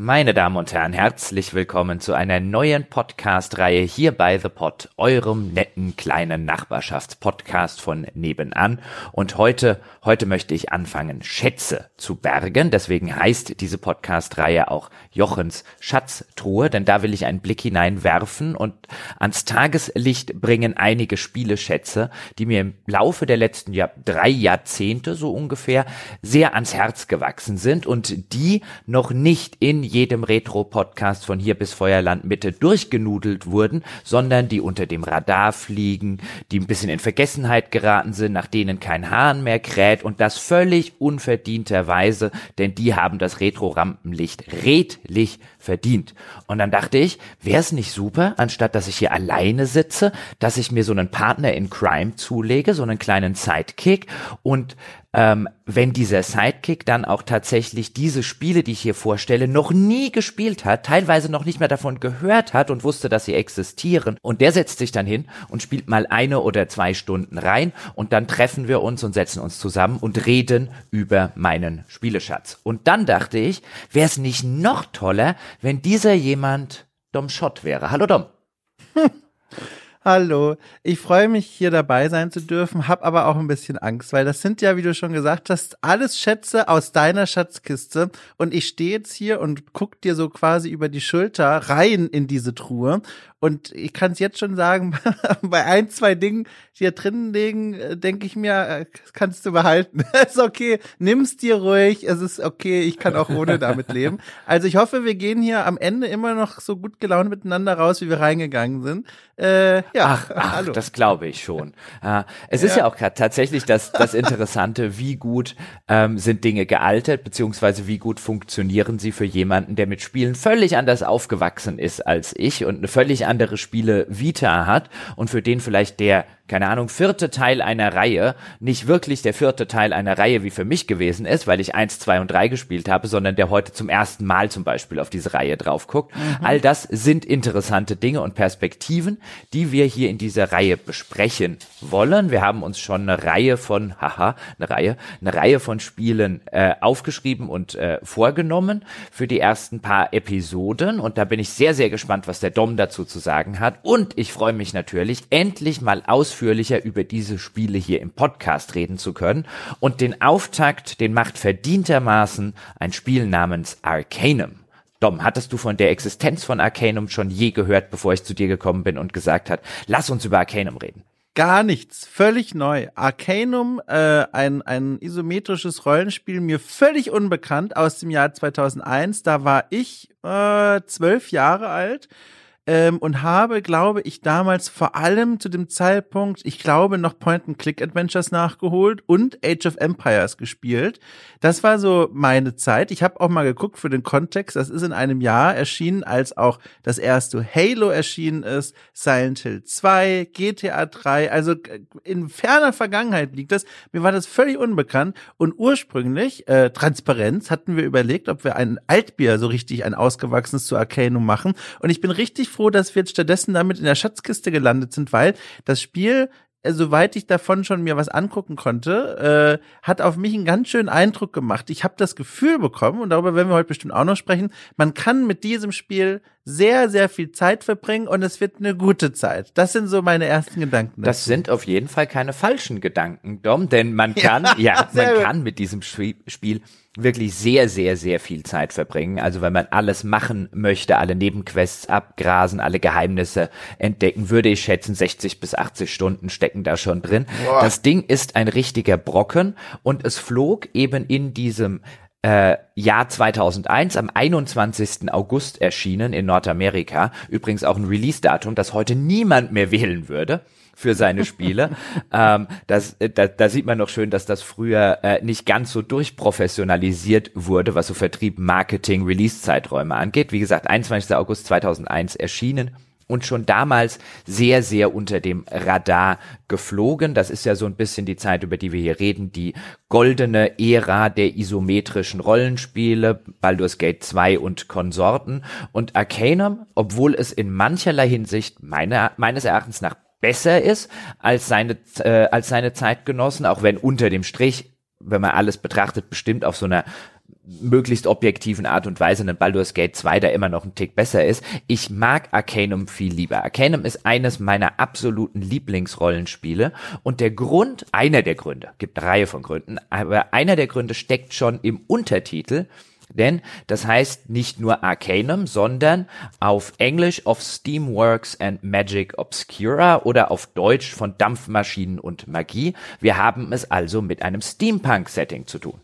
Meine Damen und Herren, herzlich willkommen zu einer neuen Podcast-Reihe hier bei The Pod, eurem netten kleinen Nachbarschaftspodcast von nebenan. Und heute, heute möchte ich anfangen, Schätze zu bergen. Deswegen heißt diese Podcast-Reihe auch Jochens Schatztruhe, denn da will ich einen Blick hineinwerfen und ans Tageslicht bringen einige Spieleschätze, die mir im Laufe der letzten Jahr, drei Jahrzehnte so ungefähr sehr ans Herz gewachsen sind und die noch nicht in jedem Retro-Podcast von hier bis Feuerland Mitte durchgenudelt wurden, sondern die unter dem Radar fliegen, die ein bisschen in Vergessenheit geraten sind, nach denen kein Hahn mehr kräht und das völlig unverdienterweise, denn die haben das Retro-Rampenlicht redlich verdient. Und dann dachte ich, wäre es nicht super, anstatt dass ich hier alleine sitze, dass ich mir so einen Partner in Crime zulege, so einen kleinen Sidekick und ähm, wenn dieser Sidekick dann auch tatsächlich diese Spiele, die ich hier vorstelle, noch nie gespielt hat, teilweise noch nicht mehr davon gehört hat und wusste, dass sie existieren. Und der setzt sich dann hin und spielt mal eine oder zwei Stunden rein und dann treffen wir uns und setzen uns zusammen und reden über meinen Spieleschatz. Und dann dachte ich, wäre es nicht noch toller, wenn dieser jemand Dom Schott wäre. Hallo Dom. Hallo, ich freue mich hier dabei sein zu dürfen, hab aber auch ein bisschen Angst, weil das sind ja, wie du schon gesagt hast, alles Schätze aus deiner Schatzkiste. Und ich stehe jetzt hier und guck dir so quasi über die Schulter rein in diese Truhe und ich kann es jetzt schon sagen, bei ein, zwei Dingen, die hier drinnen liegen, äh, denke ich mir, äh, kannst du behalten. ist okay, nimm's dir ruhig, es ist okay, ich kann auch ohne damit leben. Also ich hoffe, wir gehen hier am Ende immer noch so gut gelaunt miteinander raus, wie wir reingegangen sind. Äh, ja, ach, ach hallo. das glaube ich schon. Äh, es ist ja, ja auch tatsächlich das, das Interessante, wie gut ähm, sind Dinge gealtert, beziehungsweise wie gut funktionieren sie für jemanden, der mit Spielen völlig anders aufgewachsen ist als ich und eine völlig andere Spiele Vita hat und für den vielleicht der keine Ahnung, vierte Teil einer Reihe nicht wirklich der vierte Teil einer Reihe wie für mich gewesen ist, weil ich eins, zwei und drei gespielt habe, sondern der heute zum ersten Mal zum Beispiel auf diese Reihe drauf guckt. Mhm. All das sind interessante Dinge und Perspektiven, die wir hier in dieser Reihe besprechen wollen. Wir haben uns schon eine Reihe von, haha, eine Reihe, eine Reihe von Spielen äh, aufgeschrieben und äh, vorgenommen für die ersten paar Episoden und da bin ich sehr, sehr gespannt, was der Dom dazu zu sagen hat und ich freue mich natürlich, endlich mal aus ausführlicher über diese Spiele hier im Podcast reden zu können. Und den Auftakt, den macht verdientermaßen ein Spiel namens Arcanum. Dom, hattest du von der Existenz von Arcanum schon je gehört, bevor ich zu dir gekommen bin und gesagt hat, lass uns über Arcanum reden? Gar nichts, völlig neu. Arcanum, äh, ein, ein isometrisches Rollenspiel, mir völlig unbekannt aus dem Jahr 2001. Da war ich äh, zwölf Jahre alt ähm, und habe, glaube ich, damals vor allem zu dem Zeitpunkt, ich glaube, noch Point-and-Click-Adventures nachgeholt und Age of Empires gespielt. Das war so meine Zeit. Ich habe auch mal geguckt für den Kontext. Das ist in einem Jahr erschienen, als auch das erste Halo erschienen ist, Silent Hill 2, GTA 3. Also äh, in ferner Vergangenheit liegt das. Mir war das völlig unbekannt. Und ursprünglich, äh, Transparenz, hatten wir überlegt, ob wir ein Altbier so richtig ein ausgewachsenes zu Arcanum machen. Und ich bin richtig froh, dass wir jetzt stattdessen damit in der Schatzkiste gelandet sind, weil das Spiel äh, soweit ich davon schon mir was angucken konnte, äh, hat auf mich einen ganz schönen Eindruck gemacht. Ich habe das Gefühl bekommen, und darüber werden wir heute bestimmt auch noch sprechen, man kann mit diesem Spiel sehr, sehr viel Zeit verbringen und es wird eine gute Zeit. Das sind so meine ersten Gedanken. Das dazu. sind auf jeden Fall keine falschen Gedanken, Dom, denn man kann, ja, ja man kann mit diesem Spiel wirklich sehr, sehr, sehr viel Zeit verbringen. Also wenn man alles machen möchte, alle Nebenquests abgrasen, alle Geheimnisse entdecken, würde ich schätzen, 60 bis 80 Stunden stecken da schon drin. Boah. Das Ding ist ein richtiger Brocken und es flog eben in diesem äh, Jahr 2001 am 21. August erschienen in Nordamerika. Übrigens auch ein Release-Datum, das heute niemand mehr wählen würde für seine Spiele. ähm, das, äh, da, da sieht man noch schön, dass das früher äh, nicht ganz so durchprofessionalisiert wurde, was so Vertrieb, Marketing, Release-Zeiträume angeht. Wie gesagt, 21. August 2001 erschienen und schon damals sehr, sehr unter dem Radar geflogen. Das ist ja so ein bisschen die Zeit, über die wir hier reden, die goldene Ära der isometrischen Rollenspiele, Baldur's Gate 2 und Konsorten. Und Arcanum, obwohl es in mancherlei Hinsicht meiner, meines Erachtens nach besser ist als seine, äh, als seine Zeitgenossen, auch wenn unter dem Strich, wenn man alles betrachtet, bestimmt auf so einer möglichst objektiven Art und Weise ein Baldur's Gate 2 da immer noch ein Tick besser ist. Ich mag Arcanum viel lieber. Arcanum ist eines meiner absoluten Lieblingsrollenspiele und der Grund, einer der Gründe, gibt eine Reihe von Gründen, aber einer der Gründe steckt schon im Untertitel, denn das heißt nicht nur Arcanum, sondern auf Englisch of Steamworks and Magic Obscura oder auf Deutsch von Dampfmaschinen und Magie. Wir haben es also mit einem Steampunk-Setting zu tun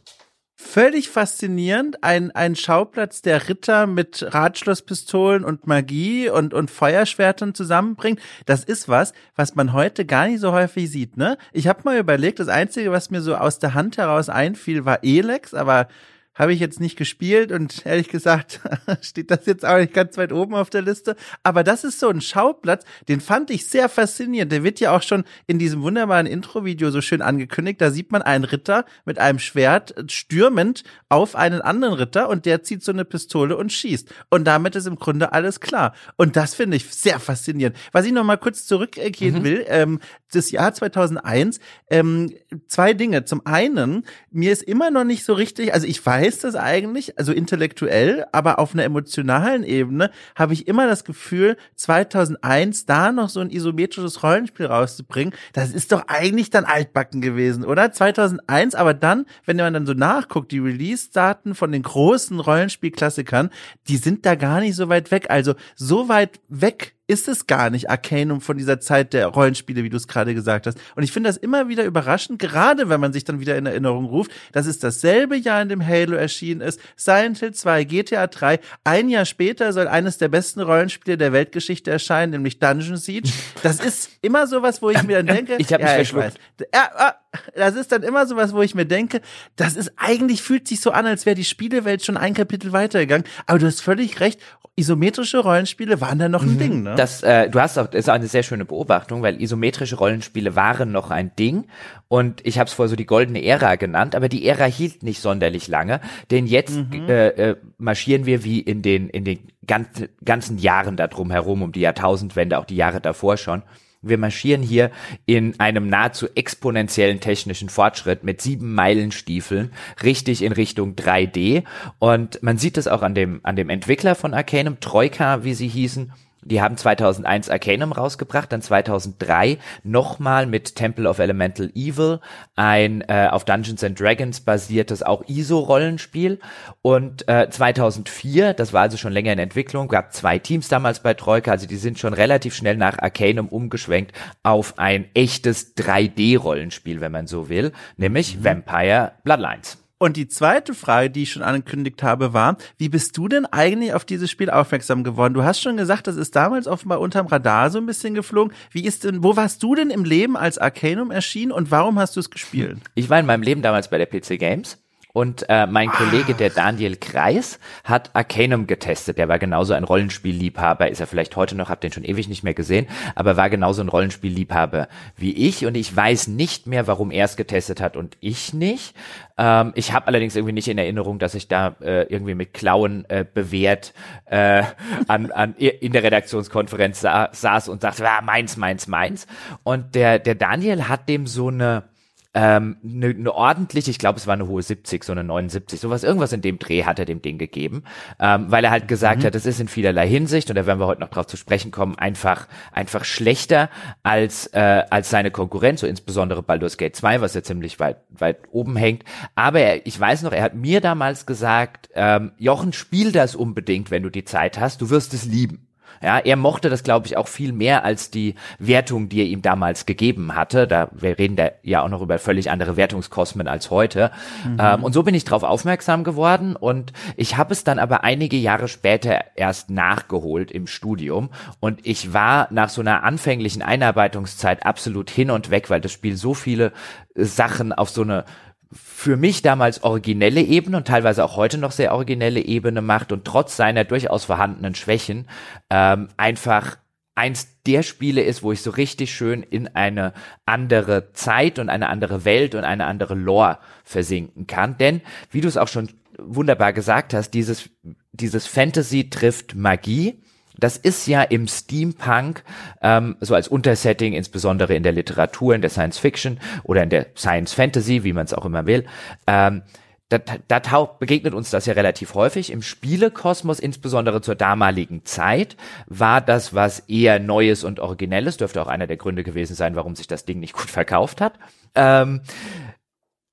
völlig faszinierend. Ein, ein Schauplatz, der Ritter mit Radschlosspistolen und Magie und, und Feuerschwertern zusammenbringt. Das ist was, was man heute gar nicht so häufig sieht, ne? Ich habe mal überlegt, das Einzige, was mir so aus der Hand heraus einfiel, war Elex, aber habe ich jetzt nicht gespielt und ehrlich gesagt steht das jetzt auch nicht ganz weit oben auf der Liste. Aber das ist so ein Schauplatz, den fand ich sehr faszinierend. Der wird ja auch schon in diesem wunderbaren Intro-Video so schön angekündigt. Da sieht man einen Ritter mit einem Schwert stürmend auf einen anderen Ritter und der zieht so eine Pistole und schießt. Und damit ist im Grunde alles klar. Und das finde ich sehr faszinierend. Was ich noch mal kurz zurückgehen mhm. will, ähm, das Jahr 2001, ähm, zwei Dinge. Zum einen, mir ist immer noch nicht so richtig, also ich weiß, das eigentlich, also intellektuell, aber auf einer emotionalen Ebene habe ich immer das Gefühl, 2001 da noch so ein isometrisches Rollenspiel rauszubringen, das ist doch eigentlich dann altbacken gewesen, oder? 2001, aber dann, wenn man dann so nachguckt, die Release-Daten von den großen Rollenspielklassikern, die sind da gar nicht so weit weg. Also so weit weg ist es gar nicht Arcanum von dieser Zeit der Rollenspiele, wie du es gerade gesagt hast. Und ich finde das immer wieder überraschend, gerade wenn man sich dann wieder in Erinnerung ruft, dass es dasselbe Jahr, in dem Halo erschienen ist, Silent Hill 2, GTA 3. Ein Jahr später soll eines der besten Rollenspiele der Weltgeschichte erscheinen, nämlich Dungeon Siege. Das ist immer sowas, wo ich mir dann denke, ich habe ja, mich verschluckt. Ja, ah, das ist dann immer sowas, wo ich mir denke, das ist eigentlich fühlt sich so an, als wäre die Spielewelt schon ein Kapitel weitergegangen. Aber du hast völlig recht, isometrische Rollenspiele waren da noch ein mhm. Ding. Ne? Das, äh, du hast auch, das ist auch eine sehr schöne Beobachtung, weil isometrische Rollenspiele waren noch ein Ding und ich habe es vorher so die goldene Ära genannt, aber die Ära hielt nicht sonderlich lange, denn jetzt mhm. äh, äh, marschieren wir wie in den in den ganzen, ganzen Jahren da drum herum, um die Jahrtausendwende, auch die Jahre davor schon wir marschieren hier in einem nahezu exponentiellen technischen Fortschritt mit sieben Meilenstiefeln richtig in Richtung 3D. Und man sieht das auch an dem, an dem Entwickler von Arcanum, Troika, wie sie hießen. Die haben 2001 Arcanum rausgebracht, dann 2003 nochmal mit Temple of Elemental Evil ein äh, auf Dungeons and Dragons basiertes auch ISO-Rollenspiel und äh, 2004, das war also schon länger in Entwicklung, gab zwei Teams damals bei Troika, also die sind schon relativ schnell nach Arcanum umgeschwenkt auf ein echtes 3D-Rollenspiel, wenn man so will, nämlich mhm. Vampire Bloodlines. Und die zweite Frage, die ich schon angekündigt habe, war, wie bist du denn eigentlich auf dieses Spiel aufmerksam geworden? Du hast schon gesagt, das ist damals offenbar unterm Radar so ein bisschen geflogen. Wie ist denn, wo warst du denn im Leben, als Arcanum erschien und warum hast du es gespielt? Ich war in meinem Leben damals bei der PC Games und äh, mein Kollege, der Daniel Kreis, hat Arcanum getestet. Der war genauso ein Rollenspielliebhaber. Ist er vielleicht heute noch, hab den schon ewig nicht mehr gesehen, aber war genauso ein Rollenspielliebhaber wie ich. Und ich weiß nicht mehr, warum er es getestet hat und ich nicht. Ähm, ich habe allerdings irgendwie nicht in Erinnerung, dass ich da äh, irgendwie mit Klauen äh, bewährt äh, an, an, in der Redaktionskonferenz sa saß und sagte, ah, meins, meins, meins. Und der, der Daniel hat dem so eine ähm, eine, ne ordentliche, ich glaube, es war eine hohe 70, so eine 79, sowas, irgendwas in dem Dreh hat er dem Ding gegeben, ähm, weil er halt gesagt mhm. hat, es ist in vielerlei Hinsicht, und da werden wir heute noch drauf zu sprechen kommen, einfach, einfach schlechter als, äh, als seine Konkurrenz, so insbesondere Baldur's Gate 2, was ja ziemlich weit, weit oben hängt. Aber er, ich weiß noch, er hat mir damals gesagt, ähm, Jochen, spiel das unbedingt, wenn du die Zeit hast, du wirst es lieben. Ja, er mochte das, glaube ich, auch viel mehr als die Wertung, die er ihm damals gegeben hatte. Da wir reden da ja auch noch über völlig andere Wertungskosmen als heute. Mhm. Ähm, und so bin ich darauf aufmerksam geworden und ich habe es dann aber einige Jahre später erst nachgeholt im Studium und ich war nach so einer anfänglichen Einarbeitungszeit absolut hin und weg, weil das Spiel so viele Sachen auf so eine für mich damals originelle Ebene und teilweise auch heute noch sehr originelle Ebene macht und trotz seiner durchaus vorhandenen Schwächen ähm, einfach eins der Spiele ist, wo ich so richtig schön in eine andere Zeit und eine andere Welt und eine andere Lore versinken kann. Denn, wie du es auch schon wunderbar gesagt hast, dieses, dieses Fantasy trifft Magie das ist ja im Steampunk ähm, so als Untersetting, insbesondere in der Literatur, in der Science Fiction oder in der Science Fantasy, wie man es auch immer will, ähm, da, da taucht, begegnet uns das ja relativ häufig. Im Spielekosmos, insbesondere zur damaligen Zeit, war das was eher Neues und Originelles. Dürfte auch einer der Gründe gewesen sein, warum sich das Ding nicht gut verkauft hat. Ähm,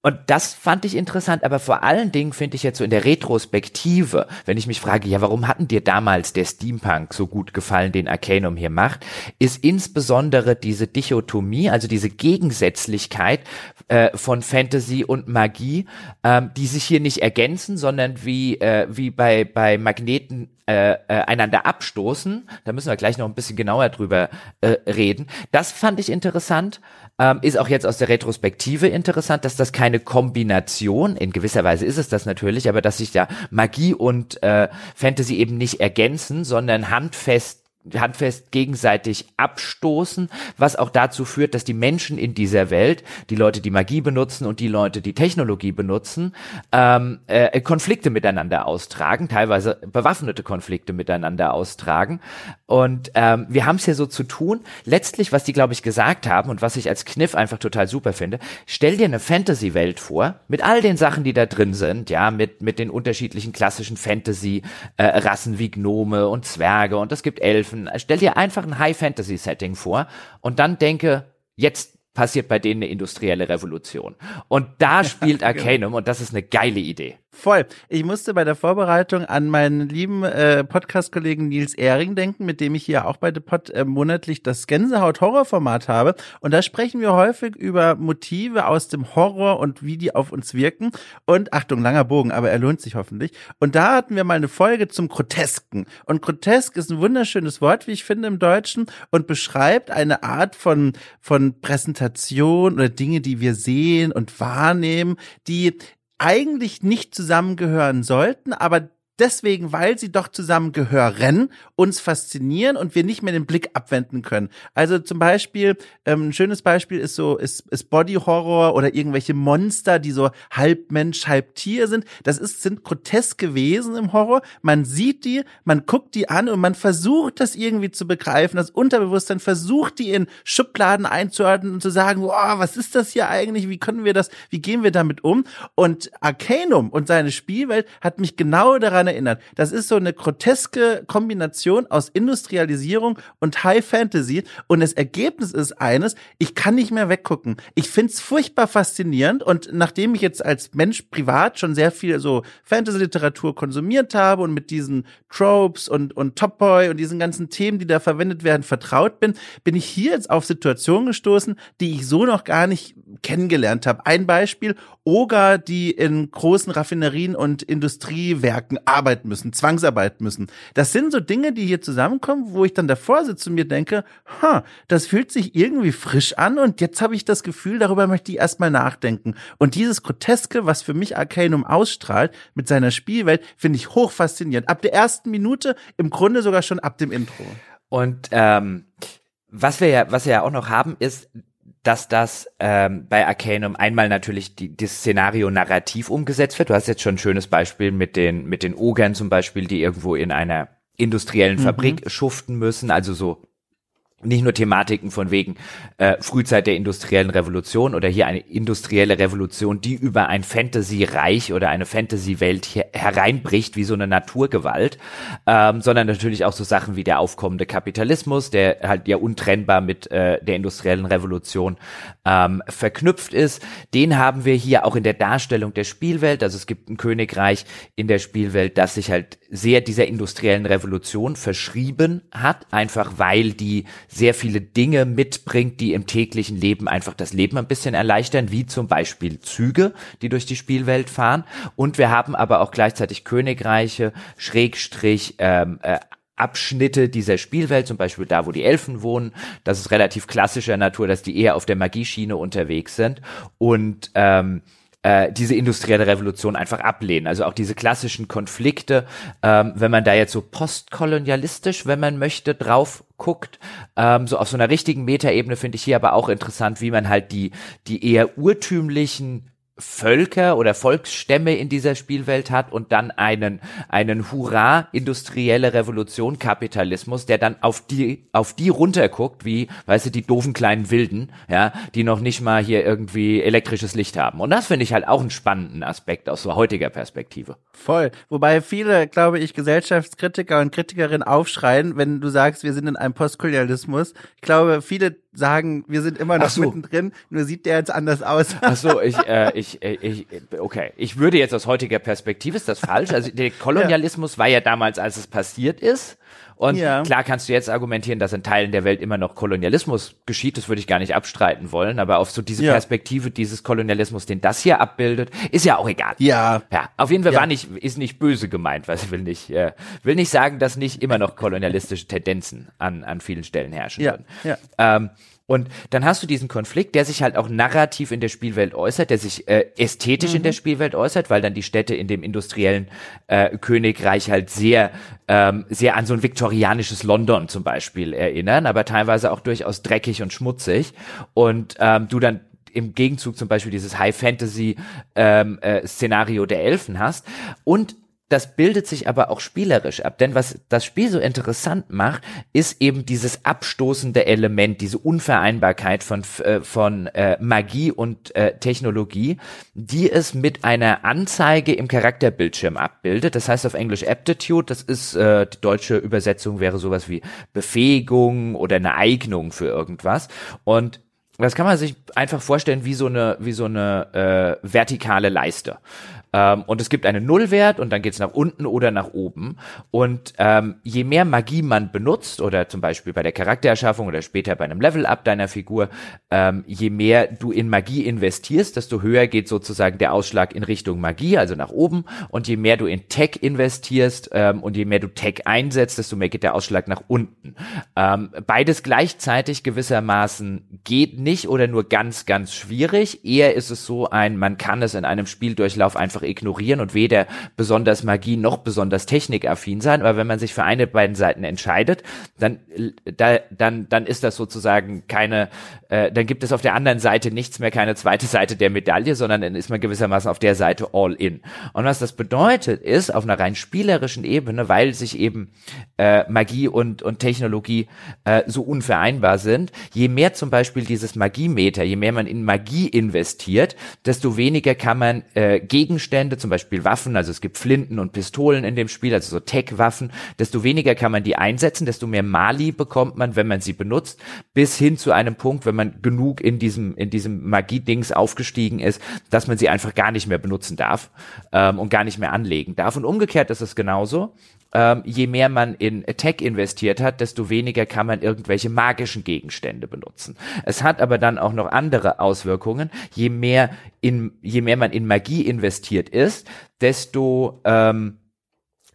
und das fand ich interessant, aber vor allen Dingen finde ich jetzt so in der Retrospektive, wenn ich mich frage, ja, warum hatten dir damals der Steampunk so gut gefallen, den Arcanum hier macht, ist insbesondere diese Dichotomie, also diese Gegensätzlichkeit äh, von Fantasy und Magie, ähm, die sich hier nicht ergänzen, sondern wie, äh, wie bei, bei Magneten äh, äh, einander abstoßen. Da müssen wir gleich noch ein bisschen genauer drüber äh, reden. Das fand ich interessant. Ähm, ist auch jetzt aus der Retrospektive interessant, dass das keine Kombination, in gewisser Weise ist es das natürlich, aber dass sich da Magie und äh, Fantasy eben nicht ergänzen, sondern handfest handfest gegenseitig abstoßen, was auch dazu führt, dass die Menschen in dieser Welt, die Leute, die Magie benutzen und die Leute, die Technologie benutzen, ähm, äh, Konflikte miteinander austragen, teilweise bewaffnete Konflikte miteinander austragen. Und ähm, wir haben es hier so zu tun. Letztlich, was die, glaube ich, gesagt haben und was ich als Kniff einfach total super finde, stell dir eine Fantasy-Welt vor, mit all den Sachen, die da drin sind, ja, mit, mit den unterschiedlichen klassischen Fantasy-Rassen äh, wie Gnome und Zwerge und es gibt Elfen. Stell dir einfach ein High-Fantasy-Setting vor und dann denke, jetzt passiert bei denen eine industrielle Revolution. Und da spielt genau. Arcanum und das ist eine geile Idee. Voll. Ich musste bei der Vorbereitung an meinen lieben äh, Podcast-Kollegen Nils Ehring denken, mit dem ich hier auch bei The Pod äh, monatlich das Gänsehaut-Horror-Format habe. Und da sprechen wir häufig über Motive aus dem Horror und wie die auf uns wirken. Und Achtung, langer Bogen, aber er lohnt sich hoffentlich. Und da hatten wir mal eine Folge zum Grotesken. Und grotesk ist ein wunderschönes Wort, wie ich finde, im Deutschen und beschreibt eine Art von, von Präsentation oder Dinge, die wir sehen und wahrnehmen, die eigentlich nicht zusammengehören sollten, aber deswegen, weil sie doch zusammengehören, uns faszinieren und wir nicht mehr den Blick abwenden können. Also zum Beispiel, ähm, ein schönes Beispiel ist so, ist, ist Body Horror oder irgendwelche Monster, die so halb Mensch, halb Tier sind. Das ist, sind groteske Wesen im Horror. Man sieht die, man guckt die an und man versucht das irgendwie zu begreifen. Das Unterbewusstsein versucht die in Schubladen einzuordnen und zu sagen, wow, was ist das hier eigentlich? Wie können wir das, wie gehen wir damit um? Und Arcanum und seine Spielwelt hat mich genau daran erinnert. Das ist so eine groteske Kombination aus Industrialisierung und High Fantasy und das Ergebnis ist eines, ich kann nicht mehr weggucken. Ich find's furchtbar faszinierend und nachdem ich jetzt als Mensch privat schon sehr viel so Fantasy-Literatur konsumiert habe und mit diesen Tropes und, und Top Boy und diesen ganzen Themen, die da verwendet werden, vertraut bin, bin ich hier jetzt auf Situationen gestoßen, die ich so noch gar nicht kennengelernt habe. Ein Beispiel, Oger, die in großen Raffinerien und Industriewerken arbeiten müssen, zwangsarbeiten müssen. Das sind so Dinge, die hier zusammenkommen, wo ich dann davor sitze und mir denke, ha, das fühlt sich irgendwie frisch an und jetzt habe ich das Gefühl, darüber möchte ich erstmal nachdenken. Und dieses Groteske, was für mich Arcanum ausstrahlt, mit seiner Spielwelt, finde ich hoch faszinierend. Ab der ersten Minute, im Grunde sogar schon ab dem Intro. Und ähm, was wir ja, was wir ja auch noch haben, ist, dass das ähm, bei Arcanum einmal natürlich die, das Szenario narrativ umgesetzt wird. Du hast jetzt schon ein schönes Beispiel mit den, mit den Ogern zum Beispiel, die irgendwo in einer industriellen mhm. Fabrik schuften müssen, also so nicht nur Thematiken von wegen äh, Frühzeit der industriellen Revolution oder hier eine industrielle Revolution, die über ein Fantasy-Reich oder eine Fantasy-Welt hereinbricht, wie so eine Naturgewalt, ähm, sondern natürlich auch so Sachen wie der aufkommende Kapitalismus, der halt ja untrennbar mit äh, der industriellen Revolution ähm, verknüpft ist. Den haben wir hier auch in der Darstellung der Spielwelt. Also es gibt ein Königreich in der Spielwelt, das sich halt sehr dieser industriellen Revolution verschrieben hat, einfach weil die sehr viele Dinge mitbringt, die im täglichen Leben einfach das Leben ein bisschen erleichtern, wie zum Beispiel Züge, die durch die Spielwelt fahren. Und wir haben aber auch gleichzeitig Königreiche, Schrägstrich, ähm, äh, Abschnitte dieser Spielwelt, zum Beispiel da, wo die Elfen wohnen. Das ist relativ klassischer Natur, dass die eher auf der Magieschiene unterwegs sind. Und ähm, äh, diese industrielle Revolution einfach ablehnen. Also auch diese klassischen Konflikte, ähm, wenn man da jetzt so postkolonialistisch, wenn man möchte, drauf guckt, ähm, so auf so einer richtigen Metaebene finde ich hier aber auch interessant, wie man halt die, die eher urtümlichen Völker oder Volksstämme in dieser Spielwelt hat und dann einen, einen Hurra industrielle Revolution Kapitalismus, der dann auf die, auf die runterguckt, wie, weißt du, die doofen kleinen Wilden, ja, die noch nicht mal hier irgendwie elektrisches Licht haben. Und das finde ich halt auch einen spannenden Aspekt aus so heutiger Perspektive. Voll. Wobei viele, glaube ich, Gesellschaftskritiker und Kritikerinnen aufschreien, wenn du sagst, wir sind in einem Postkolonialismus. Ich glaube, viele sagen, wir sind immer noch so. mittendrin, nur sieht der jetzt anders aus. Ach so, ich, äh, ich, äh, ich, okay. Ich würde jetzt aus heutiger Perspektive, ist das falsch? Also der Kolonialismus ja. war ja damals, als es passiert ist. Und ja. klar kannst du jetzt argumentieren, dass in Teilen der Welt immer noch Kolonialismus geschieht, das würde ich gar nicht abstreiten wollen, aber auf so diese ja. Perspektive dieses Kolonialismus, den das hier abbildet, ist ja auch egal. Ja. Ja, auf jeden Fall ja. war nicht, ist nicht böse gemeint, was ich will nicht, äh, will nicht sagen, dass nicht immer noch kolonialistische Tendenzen an, an vielen Stellen herrschen ja. würden. Ja. Ähm, und dann hast du diesen Konflikt, der sich halt auch narrativ in der Spielwelt äußert, der sich äh, ästhetisch mhm. in der Spielwelt äußert, weil dann die Städte in dem industriellen äh, Königreich halt sehr, ähm, sehr an so ein viktorianisches London zum Beispiel erinnern, aber teilweise auch durchaus dreckig und schmutzig. Und ähm, du dann im Gegenzug zum Beispiel dieses High Fantasy ähm, äh, Szenario der Elfen hast und das bildet sich aber auch spielerisch ab. Denn was das Spiel so interessant macht, ist eben dieses abstoßende Element, diese Unvereinbarkeit von, äh, von äh, Magie und äh, Technologie, die es mit einer Anzeige im Charakterbildschirm abbildet. Das heißt auf Englisch Aptitude, das ist, äh, die deutsche Übersetzung wäre sowas wie Befähigung oder eine Eignung für irgendwas. Und das kann man sich einfach vorstellen wie so eine, wie so eine äh, vertikale Leiste. Ähm, und es gibt einen Nullwert und dann geht es nach unten oder nach oben. Und ähm, je mehr Magie man benutzt, oder zum Beispiel bei der Charaktererschaffung oder später bei einem Level-Up deiner Figur, ähm, je mehr du in Magie investierst, desto höher geht sozusagen der Ausschlag in Richtung Magie, also nach oben. Und je mehr du in Tech investierst ähm, und je mehr du Tech einsetzt, desto mehr geht der Ausschlag nach unten. Ähm, beides gleichzeitig gewissermaßen geht nicht oder nur ganz, ganz schwierig. Eher ist es so ein, man kann es in einem Spieldurchlauf einfach einfach ignorieren und weder besonders Magie noch besonders technikaffin sein. Aber wenn man sich für eine beiden Seiten entscheidet, dann, da, dann, dann ist das sozusagen keine, äh, dann gibt es auf der anderen Seite nichts mehr, keine zweite Seite der Medaille, sondern dann ist man gewissermaßen auf der Seite all in. Und was das bedeutet, ist auf einer rein spielerischen Ebene, weil sich eben äh, Magie und, und Technologie äh, so unvereinbar sind, je mehr zum Beispiel dieses Magiemeter, je mehr man in Magie investiert, desto weniger kann man äh, Gegenstände Gegenstände, zum Beispiel Waffen, also es gibt Flinten und Pistolen in dem Spiel, also so Tech-Waffen, desto weniger kann man die einsetzen, desto mehr Mali bekommt man, wenn man sie benutzt, bis hin zu einem Punkt, wenn man genug in diesem, in diesem Magie-Dings aufgestiegen ist, dass man sie einfach gar nicht mehr benutzen darf ähm, und gar nicht mehr anlegen darf. Und umgekehrt ist es genauso ähm, je mehr man in Tech investiert hat, desto weniger kann man irgendwelche magischen Gegenstände benutzen. Es hat aber dann auch noch andere Auswirkungen. Je mehr in, je mehr man in Magie investiert ist, desto ähm,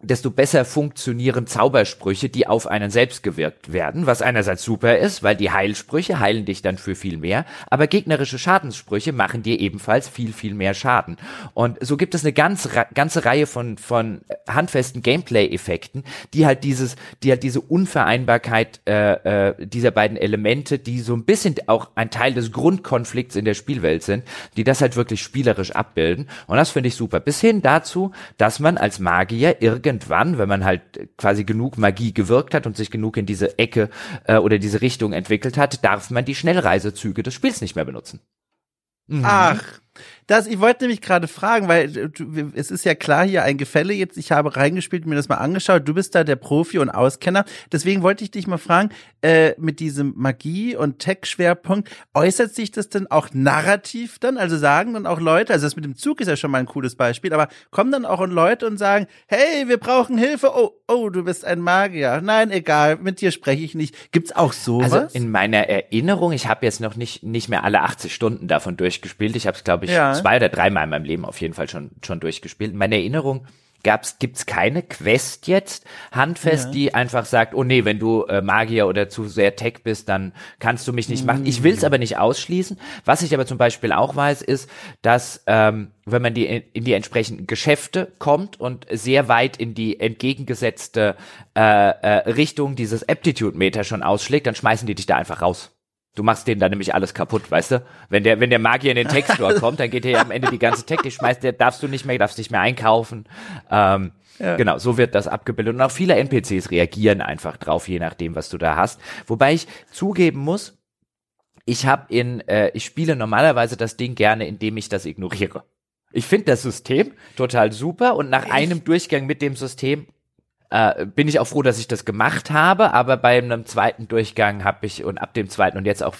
desto besser funktionieren Zaubersprüche, die auf einen selbst gewirkt werden, was einerseits super ist, weil die Heilsprüche heilen dich dann für viel mehr, aber gegnerische Schadenssprüche machen dir ebenfalls viel, viel mehr Schaden. Und so gibt es eine ganze, ganze Reihe von, von handfesten Gameplay-Effekten, die halt dieses, die halt diese Unvereinbarkeit äh, äh, dieser beiden Elemente, die so ein bisschen auch ein Teil des Grundkonflikts in der Spielwelt sind, die das halt wirklich spielerisch abbilden. Und das finde ich super. Bis hin dazu, dass man als Magier irgendwann irgendwann, wenn man halt quasi genug Magie gewirkt hat und sich genug in diese Ecke äh, oder diese Richtung entwickelt hat, darf man die Schnellreisezüge des Spiels nicht mehr benutzen. Mhm. Ach, das, ich wollte nämlich gerade fragen, weil du, es ist ja klar hier ein Gefälle jetzt. Ich habe reingespielt, mir das mal angeschaut. Du bist da der Profi und Auskenner. Deswegen wollte ich dich mal fragen, äh, mit diesem Magie- und Tech-Schwerpunkt, äußert sich das denn auch narrativ dann? Also sagen dann auch Leute, also das mit dem Zug ist ja schon mal ein cooles Beispiel, aber kommen dann auch Leute und sagen, hey, wir brauchen Hilfe. Oh, oh, du bist ein Magier. Nein, egal, mit dir spreche ich nicht. Gibt's auch sowas? Also in meiner Erinnerung, ich habe jetzt noch nicht, nicht mehr alle 80 Stunden davon durchgespielt. Ich habe es, glaube ich, ja zwei oder dreimal in meinem Leben auf jeden Fall schon, schon durchgespielt. Meine Erinnerung gab's, gibt's keine Quest jetzt handfest, ja. die einfach sagt, oh nee, wenn du äh, Magier oder zu sehr Tech bist, dann kannst du mich nicht machen. Ich will's aber nicht ausschließen. Was ich aber zum Beispiel auch weiß, ist, dass ähm, wenn man die in die entsprechenden Geschäfte kommt und sehr weit in die entgegengesetzte äh, äh, Richtung dieses Aptitude Meter schon ausschlägt, dann schmeißen die dich da einfach raus. Du machst denen dann nämlich alles kaputt, weißt du? Wenn der, wenn der Magier in den Textstore kommt, dann geht der ja am Ende die ganze Text, die schmeißt der, darfst du nicht mehr, darfst nicht mehr einkaufen. Ähm, ja. Genau, so wird das abgebildet. Und auch viele NPCs reagieren einfach drauf, je nachdem, was du da hast. Wobei ich zugeben muss, ich habe in, äh, ich spiele normalerweise das Ding gerne, indem ich das ignoriere. Ich finde das System total super und nach einem Durchgang mit dem System äh, bin ich auch froh, dass ich das gemacht habe, aber bei einem zweiten Durchgang habe ich und ab dem zweiten und jetzt auch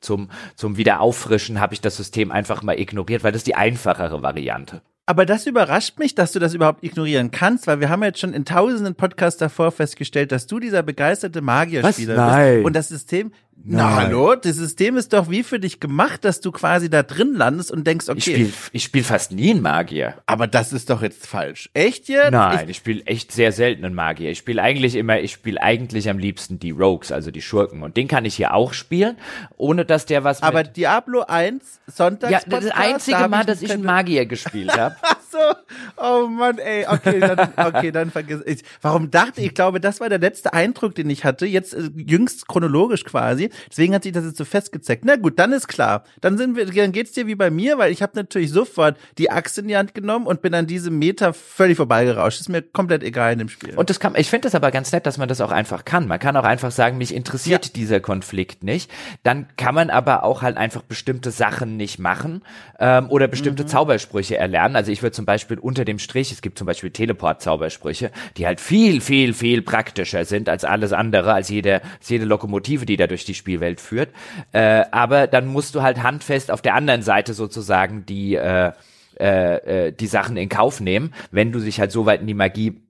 zum, zum Wiederauffrischen habe ich das System einfach mal ignoriert, weil das ist die einfachere Variante. Aber das überrascht mich, dass du das überhaupt ignorieren kannst, weil wir haben jetzt schon in tausenden Podcasts davor festgestellt, dass du dieser begeisterte Magierspieler bist. Und das System na hallo, das System ist doch wie für dich gemacht, dass du quasi da drin landest und denkst, okay. Ich spiele ich spiel fast nie einen Magier. Aber das ist doch jetzt falsch. Echt jetzt? Nein, ich, ich spiele echt sehr selten einen Magier. Ich spiele eigentlich immer, ich spiele eigentlich am liebsten die Rogues, also die Schurken. Und den kann ich hier auch spielen, ohne dass der was Aber Diablo 1, Sonntags Ja, das einzige da Mal, dass ich einen Magier gespielt habe. so, oh Mann, ey, okay, dann, okay, dann vergiss ich. Warum dachte ich, ich glaube, das war der letzte Eindruck, den ich hatte, jetzt äh, jüngst chronologisch quasi Deswegen hat sich das jetzt so festgezeckt. Na gut, dann ist klar. Dann sind wir, dann geht's dir wie bei mir, weil ich habe natürlich sofort die Axt in die Hand genommen und bin an diesem Meter völlig vorbeigerauscht. Ist mir komplett egal in dem Spiel. Und das kann, ich finde das aber ganz nett, dass man das auch einfach kann. Man kann auch einfach sagen, mich interessiert ja. dieser Konflikt nicht. Dann kann man aber auch halt einfach bestimmte Sachen nicht machen ähm, oder bestimmte mhm. Zaubersprüche erlernen. Also ich würde zum Beispiel unter dem Strich, es gibt zum Beispiel Teleport-Zaubersprüche, die halt viel, viel, viel praktischer sind als alles andere, als jede, als jede Lokomotive, die da durch die Spielwelt führt. Äh, aber dann musst du halt handfest auf der anderen Seite sozusagen die, äh, äh, äh die Sachen in Kauf nehmen, wenn du dich halt so weit in die Magie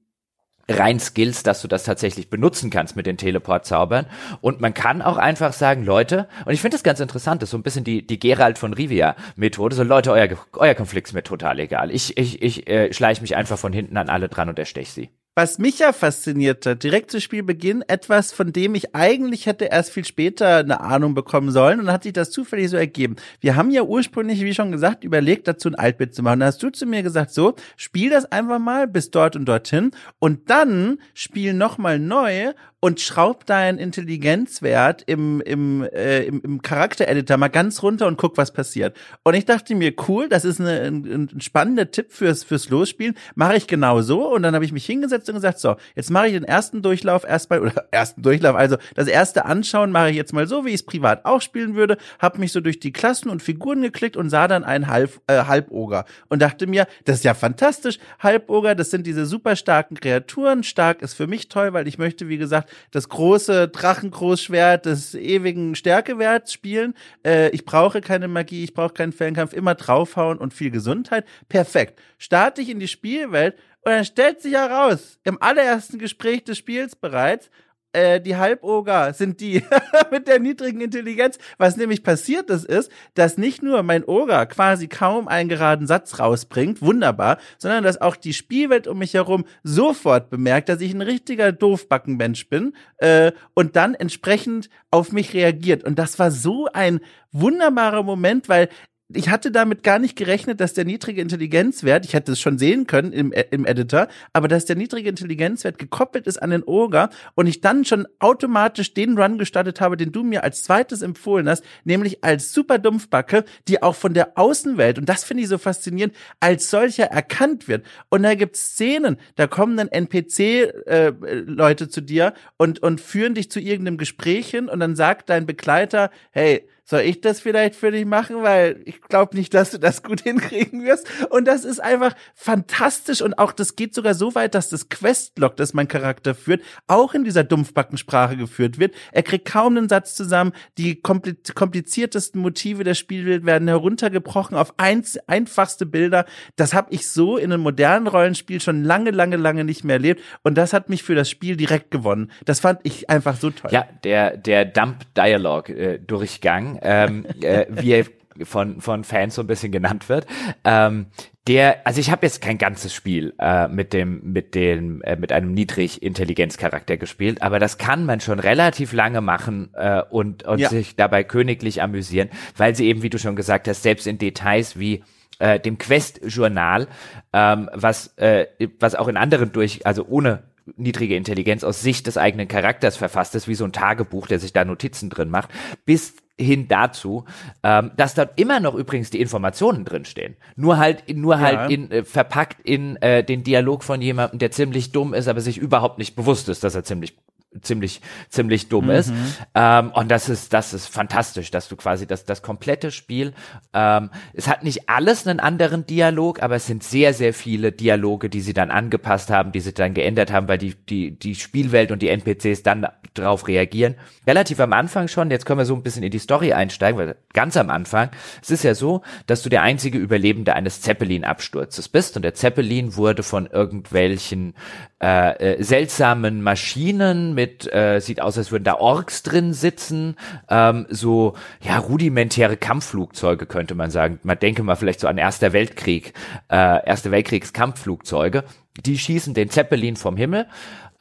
rein skills, dass du das tatsächlich benutzen kannst mit den Teleport-Zaubern. Und man kann auch einfach sagen, Leute, und ich finde das ganz interessant, das ist so ein bisschen die, die Gerald von Rivia-Methode, so Leute, euer, euer Konflikt ist mir total egal. Ich, ich, ich äh, schleiche mich einfach von hinten an alle dran und erstech sie. Was mich ja faszinierte, direkt zu Spielbeginn, etwas, von dem ich eigentlich hätte erst viel später eine Ahnung bekommen sollen und dann hat sich das zufällig so ergeben. Wir haben ja ursprünglich, wie schon gesagt, überlegt, dazu ein Altbild zu machen. Da hast du zu mir gesagt, so, spiel das einfach mal bis dort und dorthin und dann spiel nochmal neu und schraub deinen Intelligenzwert im, im, äh, im, im Charaktereditor mal ganz runter und guck, was passiert. Und ich dachte mir, cool, das ist eine, ein, ein spannender Tipp fürs, fürs Losspielen. Mache ich genau so. Und dann habe ich mich hingesetzt und gesagt, so, jetzt mache ich den ersten Durchlauf erstmal, oder ersten Durchlauf, also das erste Anschauen mache ich jetzt mal so, wie ich es privat auch spielen würde. Habe mich so durch die Klassen und Figuren geklickt und sah dann einen Halb, äh, Halboger. Und dachte mir, das ist ja fantastisch. Halboger, das sind diese super starken Kreaturen. Stark ist für mich toll, weil ich möchte, wie gesagt, das große Drachengroßschwert des ewigen Stärkewerts spielen. Äh, ich brauche keine Magie, ich brauche keinen Fernkampf, immer draufhauen und viel Gesundheit. Perfekt. Starte ich in die Spielwelt und dann stellt sich heraus, im allerersten Gespräch des Spiels bereits, äh, die Halboger sind die mit der niedrigen Intelligenz. Was nämlich passiert ist, ist, dass nicht nur mein Oger quasi kaum einen geraden Satz rausbringt, wunderbar, sondern dass auch die Spielwelt um mich herum sofort bemerkt, dass ich ein richtiger Doofbackenmensch bin äh, und dann entsprechend auf mich reagiert. Und das war so ein wunderbarer Moment, weil ich hatte damit gar nicht gerechnet, dass der niedrige Intelligenzwert, ich hätte es schon sehen können im, äh, im Editor, aber dass der niedrige Intelligenzwert gekoppelt ist an den Ogre und ich dann schon automatisch den Run gestartet habe, den du mir als zweites empfohlen hast, nämlich als super Dumpfbacke, die auch von der Außenwelt, und das finde ich so faszinierend, als solcher erkannt wird. Und da gibt's Szenen, da kommen dann NPC-Leute äh, zu dir und, und führen dich zu irgendeinem Gespräch hin und dann sagt dein Begleiter, hey, soll ich das vielleicht für dich machen? Weil ich glaube nicht, dass du das gut hinkriegen wirst. Und das ist einfach fantastisch. Und auch das geht sogar so weit, dass das Questlog, das mein Charakter führt, auch in dieser Dumpfbackensprache geführt wird. Er kriegt kaum einen Satz zusammen. Die kompliziertesten Motive der Spielwelt werden heruntergebrochen auf eins, einfachste Bilder. Das habe ich so in einem modernen Rollenspiel schon lange, lange, lange nicht mehr erlebt. Und das hat mich für das Spiel direkt gewonnen. Das fand ich einfach so toll. Ja, der, der Dump-Dialog-Durchgang. Äh, ähm, äh, wie er von, von Fans so ein bisschen genannt wird. Ähm, der, also ich habe jetzt kein ganzes Spiel äh, mit dem, mit dem, äh, mit einem niedrig Intelligenzcharakter gespielt, aber das kann man schon relativ lange machen äh, und, und ja. sich dabei königlich amüsieren, weil sie eben, wie du schon gesagt hast, selbst in Details wie äh, dem Quest-Journal, ähm, was, äh, was auch in anderen durch, also ohne niedrige Intelligenz aus Sicht des eigenen Charakters verfasst ist, wie so ein Tagebuch, der sich da Notizen drin macht, bis hin dazu, ähm, dass dort immer noch übrigens die Informationen drinstehen. Nur halt, nur Ja. halt in, äh, verpackt in äh, den Dialog von jemandem, der ziemlich dumm ist, aber sich überhaupt nicht bewusst ist, dass er ziemlich ziemlich ziemlich dumm ist. Ähm, und das ist das ist fantastisch dass du quasi das das komplette Spiel ähm, es hat nicht alles einen anderen Dialog aber es sind sehr sehr viele Dialoge die sie dann angepasst haben die sie dann geändert haben weil die die die Spielwelt und die NPCs dann darauf reagieren. Relativ am Anfang schon jetzt können wir so ein bisschen in die Story einsteigen weil ganz am Anfang es ist ja so dass du der einzige Überlebende eines Zeppelin-Absturzes bist und der Zeppelin wurde von irgendwelchen äh, äh, seltsamen Maschinen mit, äh, sieht aus, als würden da Orks drin sitzen, ähm, so, ja, rudimentäre Kampfflugzeuge könnte man sagen. Man denke mal vielleicht so an Erster Weltkrieg, äh, Erste Weltkriegskampfflugzeuge. Die schießen den Zeppelin vom Himmel.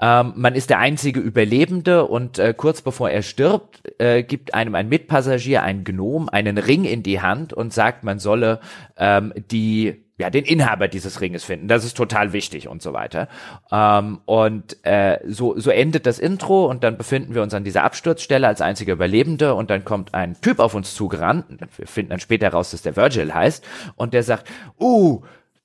Ähm, man ist der einzige Überlebende und äh, kurz bevor er stirbt, äh, gibt einem ein Mitpassagier, ein Gnom, einen Ring in die Hand und sagt, man solle ähm, die ja, den Inhaber dieses Ringes finden. Das ist total wichtig und so weiter. Ähm, und äh, so, so endet das Intro und dann befinden wir uns an dieser Absturzstelle als einziger Überlebende und dann kommt ein Typ auf uns zugerannt. Wir finden dann später raus, dass der Virgil heißt und der sagt, uh,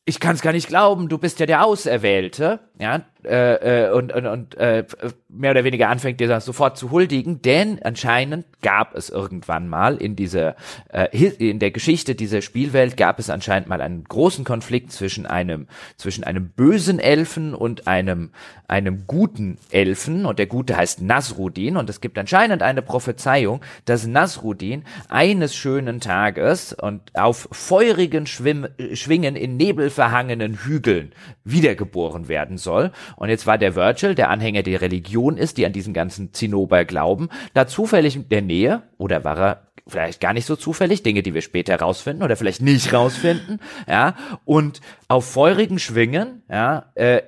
ich kann es gar nicht glauben, du bist ja der Auserwählte, ja, äh, äh, und, und, und äh, mehr oder weniger anfängt das sofort zu huldigen, denn anscheinend gab es irgendwann mal in dieser, äh, in der Geschichte dieser Spielwelt gab es anscheinend mal einen großen Konflikt zwischen einem, zwischen einem bösen Elfen und einem, einem guten Elfen. Und der Gute heißt Nasrudin. Und es gibt anscheinend eine Prophezeiung, dass Nasrudin eines schönen Tages und auf feurigen Schwimm Schwingen in nebelverhangenen Hügeln wiedergeboren werden soll. Und jetzt war der Virgil, der Anhänger der Religion ist, die an diesen ganzen Zinnober glauben, da zufällig in der Nähe, oder war er vielleicht gar nicht so zufällig, Dinge, die wir später rausfinden oder vielleicht nicht rausfinden, ja, und auf feurigen Schwingen, ja, äh,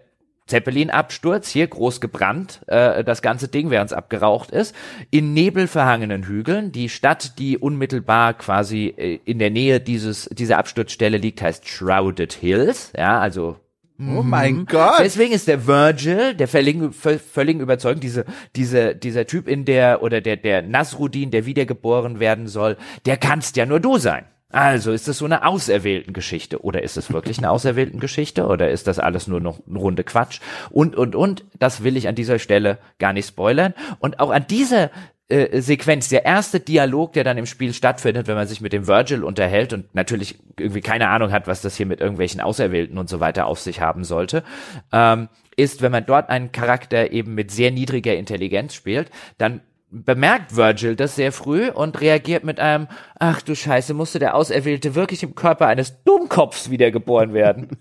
Zeppelin-Absturz, hier groß gebrannt, äh, das ganze Ding, während es abgeraucht ist, in nebelverhangenen Hügeln. Die Stadt, die unmittelbar quasi äh, in der Nähe dieses, dieser Absturzstelle liegt, heißt Shrouded Hills, ja, also Oh mein Gott. Deswegen ist der Virgil, der völligen, völ- völligen Überzeugung, diese, diese, dieser Typ in der, oder der, der Nasrudin, der wiedergeboren werden soll, der kannst ja nur du sein. Also ist das so eine auserwählten Geschichte? Oder ist es wirklich eine auserwählten Geschichte? Oder ist das alles nur noch eine Runde Quatsch? Und und und das will ich an dieser Stelle gar nicht spoilern. Und auch an dieser äh, Sequenz, der erste Dialog, der dann im Spiel stattfindet, wenn man sich mit dem Virgil unterhält und natürlich irgendwie keine Ahnung hat, was das hier mit irgendwelchen Auserwählten und so weiter auf sich haben sollte, ähm, ist, wenn man dort einen Charakter eben mit sehr niedriger Intelligenz spielt, dann bemerkt Virgil das sehr früh und reagiert mit einem, ach du Scheiße, musste der Auserwählte wirklich im Körper eines Dummkopfs wiedergeboren werden.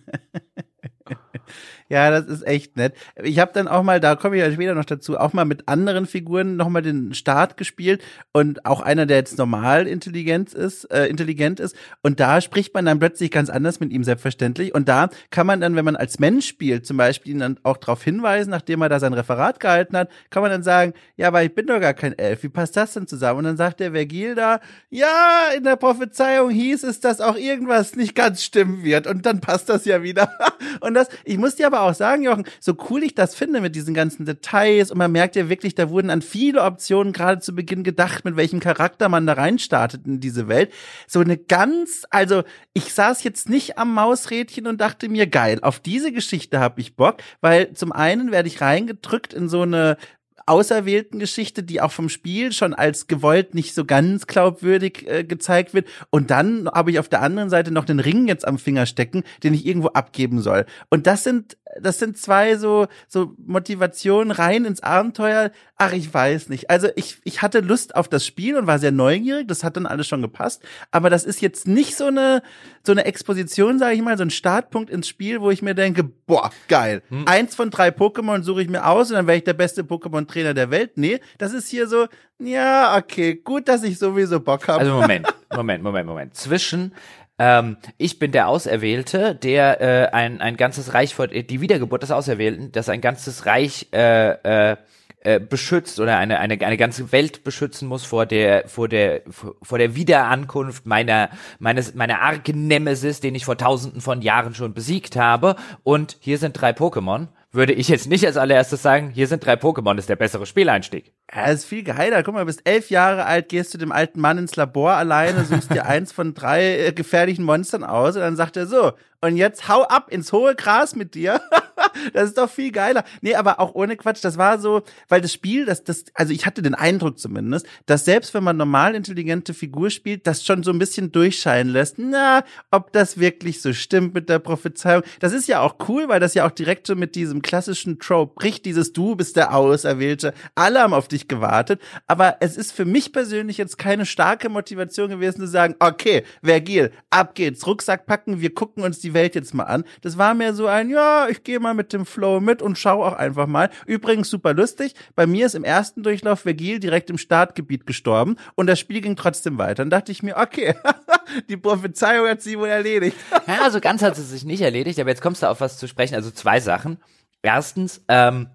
Ja, das ist echt nett. Ich habe dann auch mal, da komme ich ja später noch dazu, auch mal mit anderen Figuren noch mal den Start gespielt und auch einer, der jetzt normal intelligent ist, äh, intelligent ist. Und da spricht man dann plötzlich ganz anders mit ihm selbstverständlich. Und da kann man dann, wenn man als Mensch spielt, zum Beispiel ihn dann auch darauf hinweisen, nachdem er da sein Referat gehalten hat, kann man dann sagen, ja, aber ich bin doch gar kein Elf. Wie passt das denn zusammen? Und dann sagt der Vergil da, ja, in der Prophezeiung hieß es, dass auch irgendwas nicht ganz stimmen wird. Und dann passt das ja wieder. Und das, ich muss dir aber auch sagen, Jochen, so cool ich das finde mit diesen ganzen Details und man merkt ja wirklich, da wurden an viele Optionen gerade zu Beginn gedacht, mit welchem Charakter man da reinstartet in diese Welt. So eine ganz, also ich saß jetzt nicht am Mausrädchen und dachte mir, geil, auf diese Geschichte habe ich Bock, weil zum einen werde ich reingedrückt in so eine auserwählten Geschichte, die auch vom Spiel schon als gewollt nicht so ganz glaubwürdig äh, gezeigt wird. Und dann habe ich auf der anderen Seite noch den Ring jetzt am Finger stecken, den ich irgendwo abgeben soll. Und das sind, das sind zwei so, so Motivationen rein ins Abenteuer. Ach, ich weiß nicht. Also ich, ich hatte Lust auf das Spiel und war sehr neugierig. Das hat dann alles schon gepasst. Aber das ist jetzt nicht so eine, so eine Exposition, sage ich mal, so ein Startpunkt ins Spiel, wo ich mir denke, boah, geil. Eins von drei Pokémon suche ich mir aus und dann wäre ich der beste Pokémon-Trainer der Welt. Nee, das ist hier so, ja, okay, gut, dass ich sowieso Bock habe. Also Moment, Moment, Moment, Moment. Zwischen ähm, ich bin der Auserwählte, der äh, ein, ein ganzes Reich vor die Wiedergeburt des Auserwählten, das ein ganzes Reich äh, äh, äh, beschützt oder eine, eine, eine ganze Welt beschützen muss vor der, vor der, vor der Wiederankunft meiner, meines, meiner argen Nemesis, den ich vor tausenden von Jahren schon besiegt habe. Und hier sind drei Pokémon. Würde ich jetzt nicht als allererstes sagen, hier sind drei Pokémon, ist der bessere Spieleinstieg. Ja, ist viel geiler. Guck mal, du bist elf Jahre alt, gehst du dem alten Mann ins Labor alleine, suchst dir eins von drei äh, gefährlichen Monstern aus und dann sagt er so, und jetzt hau ab ins hohe Gras mit dir. das ist doch viel geiler. Nee, aber auch ohne Quatsch, das war so, weil das Spiel, das, das, also ich hatte den Eindruck zumindest, dass selbst wenn man normal intelligente Figur spielt, das schon so ein bisschen durchscheinen lässt. Na, ob das wirklich so stimmt mit der Prophezeiung. Das ist ja auch cool, weil das ja auch direkt so mit diesem klassischen Trope bricht, dieses Du bist der Auserwählte. Alle haben auf dich gewartet. Aber es ist für mich persönlich jetzt keine starke Motivation gewesen zu sagen, okay, Vergil, ab geht's, Rucksack packen, wir gucken uns die Welt jetzt mal an. Das war mir so ein, ja, ich gehe mal mit dem Flow mit und schau auch einfach mal. Übrigens super lustig. Bei mir ist im ersten Durchlauf Vergil direkt im Startgebiet gestorben und das Spiel ging trotzdem weiter. Dann dachte ich mir, okay, die Prophezeiung hat sie wohl erledigt. ja, also ganz hat sie sich nicht erledigt, aber jetzt kommst du auf was zu sprechen. Also zwei Sachen. Erstens, ähm,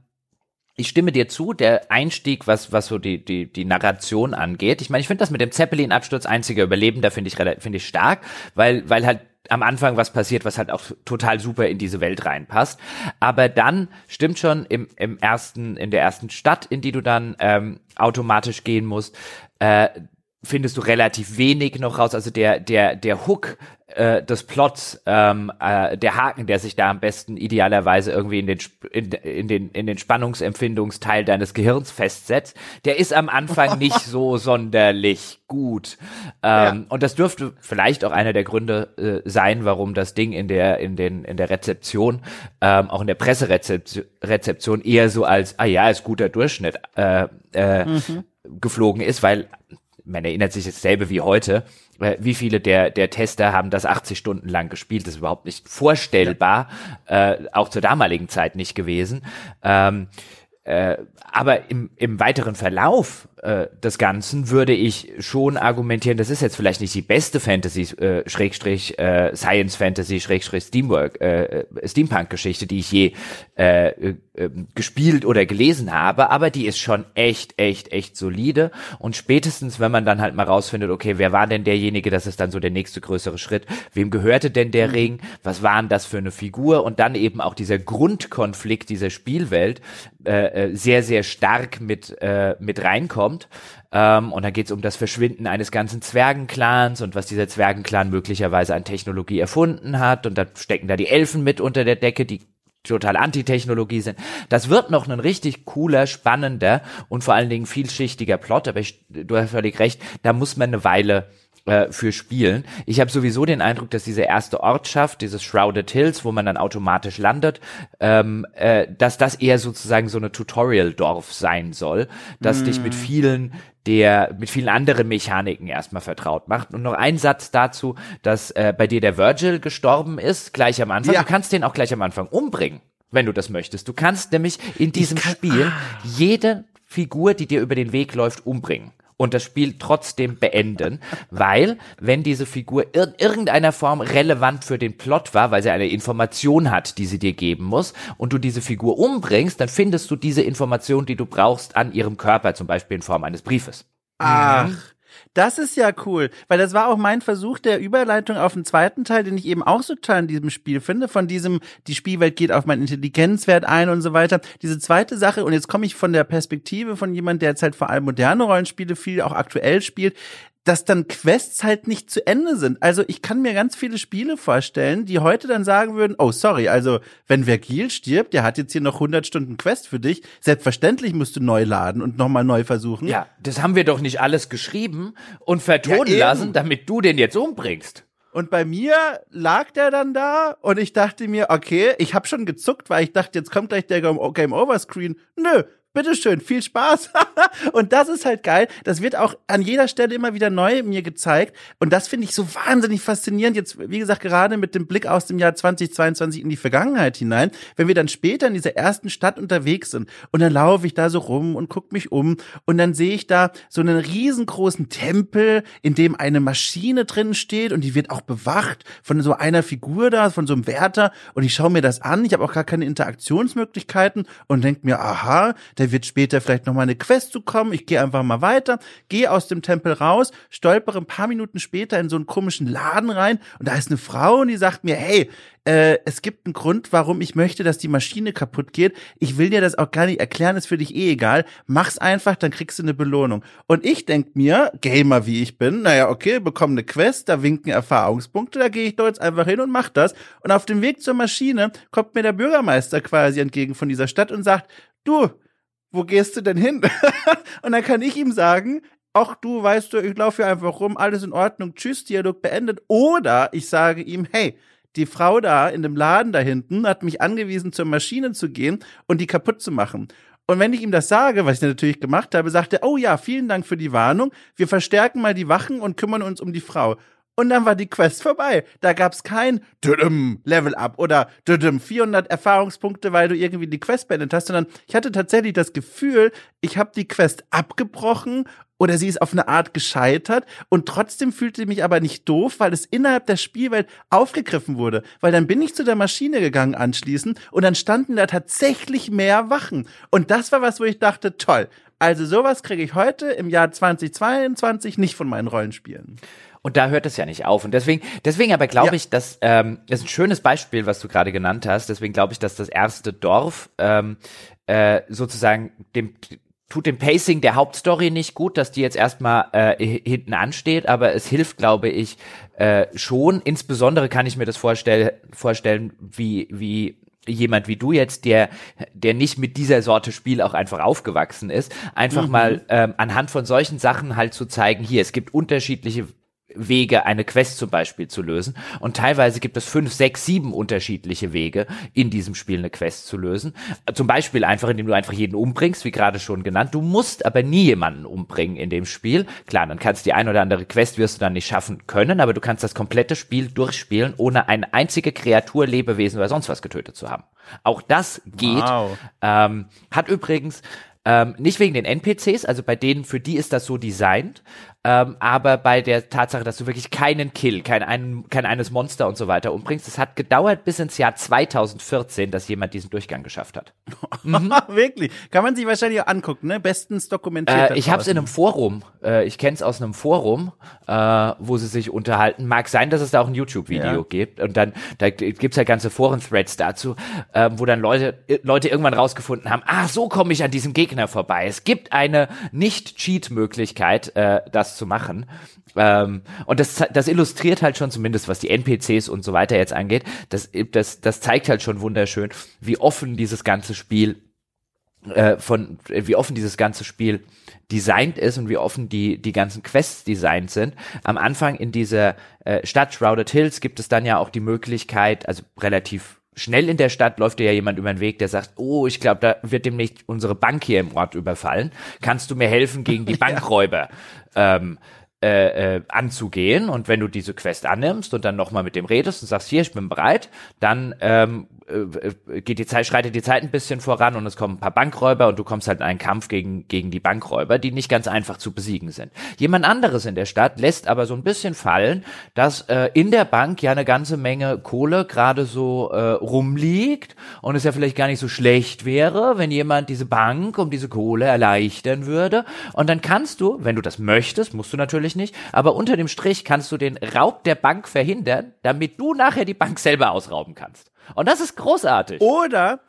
ich stimme dir zu, der Einstieg, was, was so die, die, die Narration angeht. Ich meine, ich finde das mit dem Zeppelin-Absturz einziger Überlebender finde ich, finde ich stark, weil, weil halt am Anfang was passiert, was halt auch total super in diese Welt reinpasst. Aber dann stimmt schon im, im ersten, in der ersten Stadt, in die du dann ähm, automatisch gehen musst, äh, findest du relativ wenig noch raus. Also der, der, der Hook äh, des Plots, ähm, äh, der Haken, der sich da am besten idealerweise irgendwie in den, in, in, den, in den Spannungsempfindungsteil deines Gehirns festsetzt, der ist am Anfang nicht so sonderlich gut. Ähm, ja. Und das dürfte vielleicht auch einer der Gründe äh, sein, warum das Ding in der, in den, in der Rezeption, ähm, auch in der Presserezeption Rezeption eher so als, ah ja, ist guter Durchschnitt, äh, äh, mhm. geflogen ist, weil man erinnert sich dasselbe wie heute, äh, wie viele der, der Tester haben das 80 Stunden lang gespielt, das ist überhaupt nicht vorstellbar, ja. äh, auch zur damaligen Zeit nicht gewesen. Ähm, äh, aber im, im weiteren Verlauf äh, des Ganzen würde ich schon argumentieren, das ist jetzt vielleicht nicht die beste Fantasy, äh, Schrägstrich, äh, Science Fantasy, Schrägstrich, Steamwork, äh, äh Steampunk-Geschichte, die ich je äh, äh, gespielt oder gelesen habe, aber die ist schon echt, echt, echt solide. Und spätestens, wenn man dann halt mal rausfindet, okay, wer war denn derjenige, das ist dann so der nächste größere Schritt, wem gehörte denn der mhm. Ring, was waren das für eine Figur und dann eben auch dieser Grundkonflikt dieser Spielwelt, äh, äh, sehr, sehr stark mit, äh, mit reinkommt. Ähm, und dann geht es um das Verschwinden eines ganzen Zwergenclans und was dieser Zwergenclan möglicherweise an Technologie erfunden hat. Und da stecken da die Elfen mit unter der Decke, die total Antitechnologie sind. Das wird noch ein richtig cooler, spannender und vor allen Dingen vielschichtiger Plot, aber ich, du hast völlig recht, da muss man eine Weile äh, für spielen. Ich habe sowieso den Eindruck, dass diese erste Ortschaft, dieses Shrouded Hills, wo man dann automatisch landet, ähm, äh, dass das eher sozusagen so eine Tutorial-Dorf sein soll, dass mm. dich mit vielen der mit vielen anderen Mechaniken erstmal vertraut macht. Und noch ein Satz dazu, dass äh, bei dir der Virgil gestorben ist, gleich am Anfang. Ja. Du kannst den auch gleich am Anfang umbringen, wenn du das möchtest. Du kannst nämlich in diesem kann, Spiel ah. jede Figur, die dir über den Weg läuft, umbringen und das Spiel trotzdem beenden, weil wenn diese Figur in irgendeiner Form relevant für den Plot war, weil sie eine Information hat, die sie dir geben muss, und du diese Figur umbringst, dann findest du diese Information, die du brauchst, an ihrem Körper, zum Beispiel in Form eines Briefes. Ach, das ist ja cool, weil das war auch mein Versuch der Überleitung auf den zweiten Teil, den ich eben auch so toll in diesem Spiel finde, von diesem, die Spielwelt geht auf meinen Intelligenzwert ein und so weiter. Diese zweite Sache, und jetzt komme ich von der Perspektive von jemand, der jetzt halt vor allem moderne Rollenspiele viel auch aktuell spielt, dass dann Quests halt nicht zu Ende sind. Also ich kann mir ganz viele Spiele vorstellen, die heute dann sagen würden, oh sorry, also wenn Vergil stirbt, der hat jetzt hier noch 100 Stunden Quest für dich, selbstverständlich musst du neu laden und nochmal neu versuchen. Ja, das haben wir doch nicht alles geschrieben und vertonen ja, lassen, damit du den jetzt umbringst. Und bei mir lag der dann da und ich dachte mir, okay, ich habe schon gezuckt, weil ich dachte, jetzt kommt gleich der Game Over Screen. Nö, bitteschön, viel Spaß. und das ist halt geil. Das wird auch an jeder Stelle immer wieder neu mir gezeigt. Und das finde ich so wahnsinnig faszinierend. Jetzt, wie gesagt, gerade mit dem Blick aus dem Jahr 2022 in die Vergangenheit hinein, wenn wir dann später in dieser ersten Stadt unterwegs sind und dann laufe ich da so rum und guck mich um und dann sehe ich da so einen riesengroßen Tempel, in dem eine Maschine drin steht und die wird auch bewacht von so einer Figur da, von so einem Wärter und ich schaue mir das an. Ich habe auch gar keine Interaktionsmöglichkeiten und denke mir, aha, da wird später vielleicht noch mal eine Quest zu kommen. Ich gehe einfach mal weiter, gehe aus dem Tempel raus, stolpere ein paar Minuten später in so einen komischen Laden rein und da ist eine Frau und die sagt mir, hey, äh, es gibt einen Grund, warum ich möchte, dass die Maschine kaputt geht. Ich will dir das auch gar nicht erklären, ist für dich eh egal. Mach's einfach, dann kriegst du eine Belohnung. Und ich denk mir, Gamer wie ich bin, naja, okay, bekomme eine Quest, da winken Erfahrungspunkte, da gehe ich doch jetzt einfach hin und mach das. Und auf dem Weg zur Maschine kommt mir der Bürgermeister quasi entgegen von dieser Stadt und sagt, du, wo gehst du denn hin? und dann kann ich ihm sagen, ach du, weißt du, ich laufe hier einfach rum, alles in Ordnung, tschüss, Dialog beendet. Oder ich sage ihm, hey, die Frau da in dem Laden da hinten hat mich angewiesen, zur Maschine zu gehen und die kaputt zu machen. Und wenn ich ihm das sage, was ich natürlich gemacht habe, sagt er, oh ja, vielen Dank für die Warnung. Wir verstärken mal die Wachen und kümmern uns um die Frau. Und dann war die Quest vorbei. Da gab's kein Level Up oder 400 Erfahrungspunkte, weil du irgendwie die Quest beendet hast, sondern ich hatte tatsächlich das Gefühl, ich habe die Quest abgebrochen oder sie ist auf eine Art gescheitert und trotzdem fühlte ich mich aber nicht doof, weil es innerhalb der Spielwelt aufgegriffen wurde. Weil dann bin ich zu der Maschine gegangen anschließend und dann standen da tatsächlich mehr Wachen. Und das war was, wo ich dachte, toll. Also sowas kriege ich heute im Jahr 2022 nicht von meinen Rollenspielen. Und da hört es ja nicht auf. Und deswegen, deswegen aber glaube ja. ich, dass ähm, das ist ein schönes Beispiel, was du gerade genannt hast. Deswegen glaube ich, dass das erste Dorf ähm, äh, sozusagen dem tut dem Pacing der Hauptstory nicht gut, dass die jetzt erstmal äh, hinten ansteht, aber es hilft, glaube ich, äh, schon. Insbesondere kann ich mir das vorstell vorstellen, wie, wie jemand wie du jetzt, der, der nicht mit dieser Sorte Spiel auch einfach aufgewachsen ist, einfach mhm. mal ähm, anhand von solchen Sachen halt zu zeigen, hier, es gibt unterschiedliche Wege, eine Quest zum Beispiel zu lösen. Und teilweise gibt es fünf, sechs, sieben unterschiedliche Wege, in diesem Spiel eine Quest zu lösen. Zum Beispiel einfach, indem du einfach jeden umbringst, wie gerade schon genannt. Du musst aber nie jemanden umbringen in dem Spiel. Klar, dann kannst du die ein oder andere Quest wirst du dann nicht schaffen können, aber du kannst das komplette Spiel durchspielen, ohne eine einzige Kreatur, Lebewesen oder sonst was getötet zu haben. Auch das geht. Wow. Ähm, hat übrigens ähm, nicht wegen den NPCs, also bei denen, für die ist das so designt, ähm, aber bei der Tatsache, dass du wirklich keinen Kill, kein, ein, kein eines Monster und so weiter umbringst, es hat gedauert bis ins Jahr 2014, dass jemand diesen Durchgang geschafft hat. Mhm. wirklich? Kann man sich wahrscheinlich auch angucken, ne? Bestens dokumentiert. Äh, ich habe es in einem Forum, äh, ich kenne es aus einem Forum, äh, wo sie sich unterhalten. Mag sein, dass es da auch ein YouTube-Video ja. gibt und dann da gibt's ja ganze Foren-Threads dazu, äh, wo dann Leute Leute irgendwann rausgefunden haben, ah, so komme ich an diesem Gegner vorbei. Es gibt eine Nicht-Cheat-Möglichkeit, äh, das zu machen. Ähm, und das, das illustriert halt schon zumindest, was die NPCs und so weiter jetzt angeht, das, das, das zeigt halt schon wunderschön, wie offen dieses ganze Spiel äh, von, wie offen dieses ganze Spiel designt ist und wie offen die, die ganzen Quests designt sind. Am Anfang in dieser äh, Stadt Shrouded Hills gibt es dann ja auch die Möglichkeit, also relativ schnell in der Stadt läuft dir ja jemand über den Weg, der sagt, oh, ich glaube, da wird demnächst unsere Bank hier im Ort überfallen. Kannst du mir helfen gegen die Bankräuber? Ähm, äh, äh, anzugehen und wenn du diese Quest annimmst und dann nochmal mit dem redest und sagst, hier, ich bin bereit, dann ähm, äh, geht die Zeit, schreitet die Zeit ein bisschen voran und es kommen ein paar Bankräuber und du kommst halt in einen Kampf gegen, gegen die Bankräuber, die nicht ganz einfach zu besiegen sind. Jemand anderes in der Stadt lässt aber so ein bisschen fallen, dass äh, in der Bank ja eine ganze Menge Kohle gerade so äh, rumliegt und es ja vielleicht gar nicht so schlecht wäre, wenn jemand diese Bank um diese Kohle erleichtern würde. Und dann kannst du, wenn du das möchtest, musst du natürlich nicht, aber unter dem Strich kannst du den Raub der Bank verhindern, damit du nachher die Bank selber ausrauben kannst. Und das ist großartig. Oder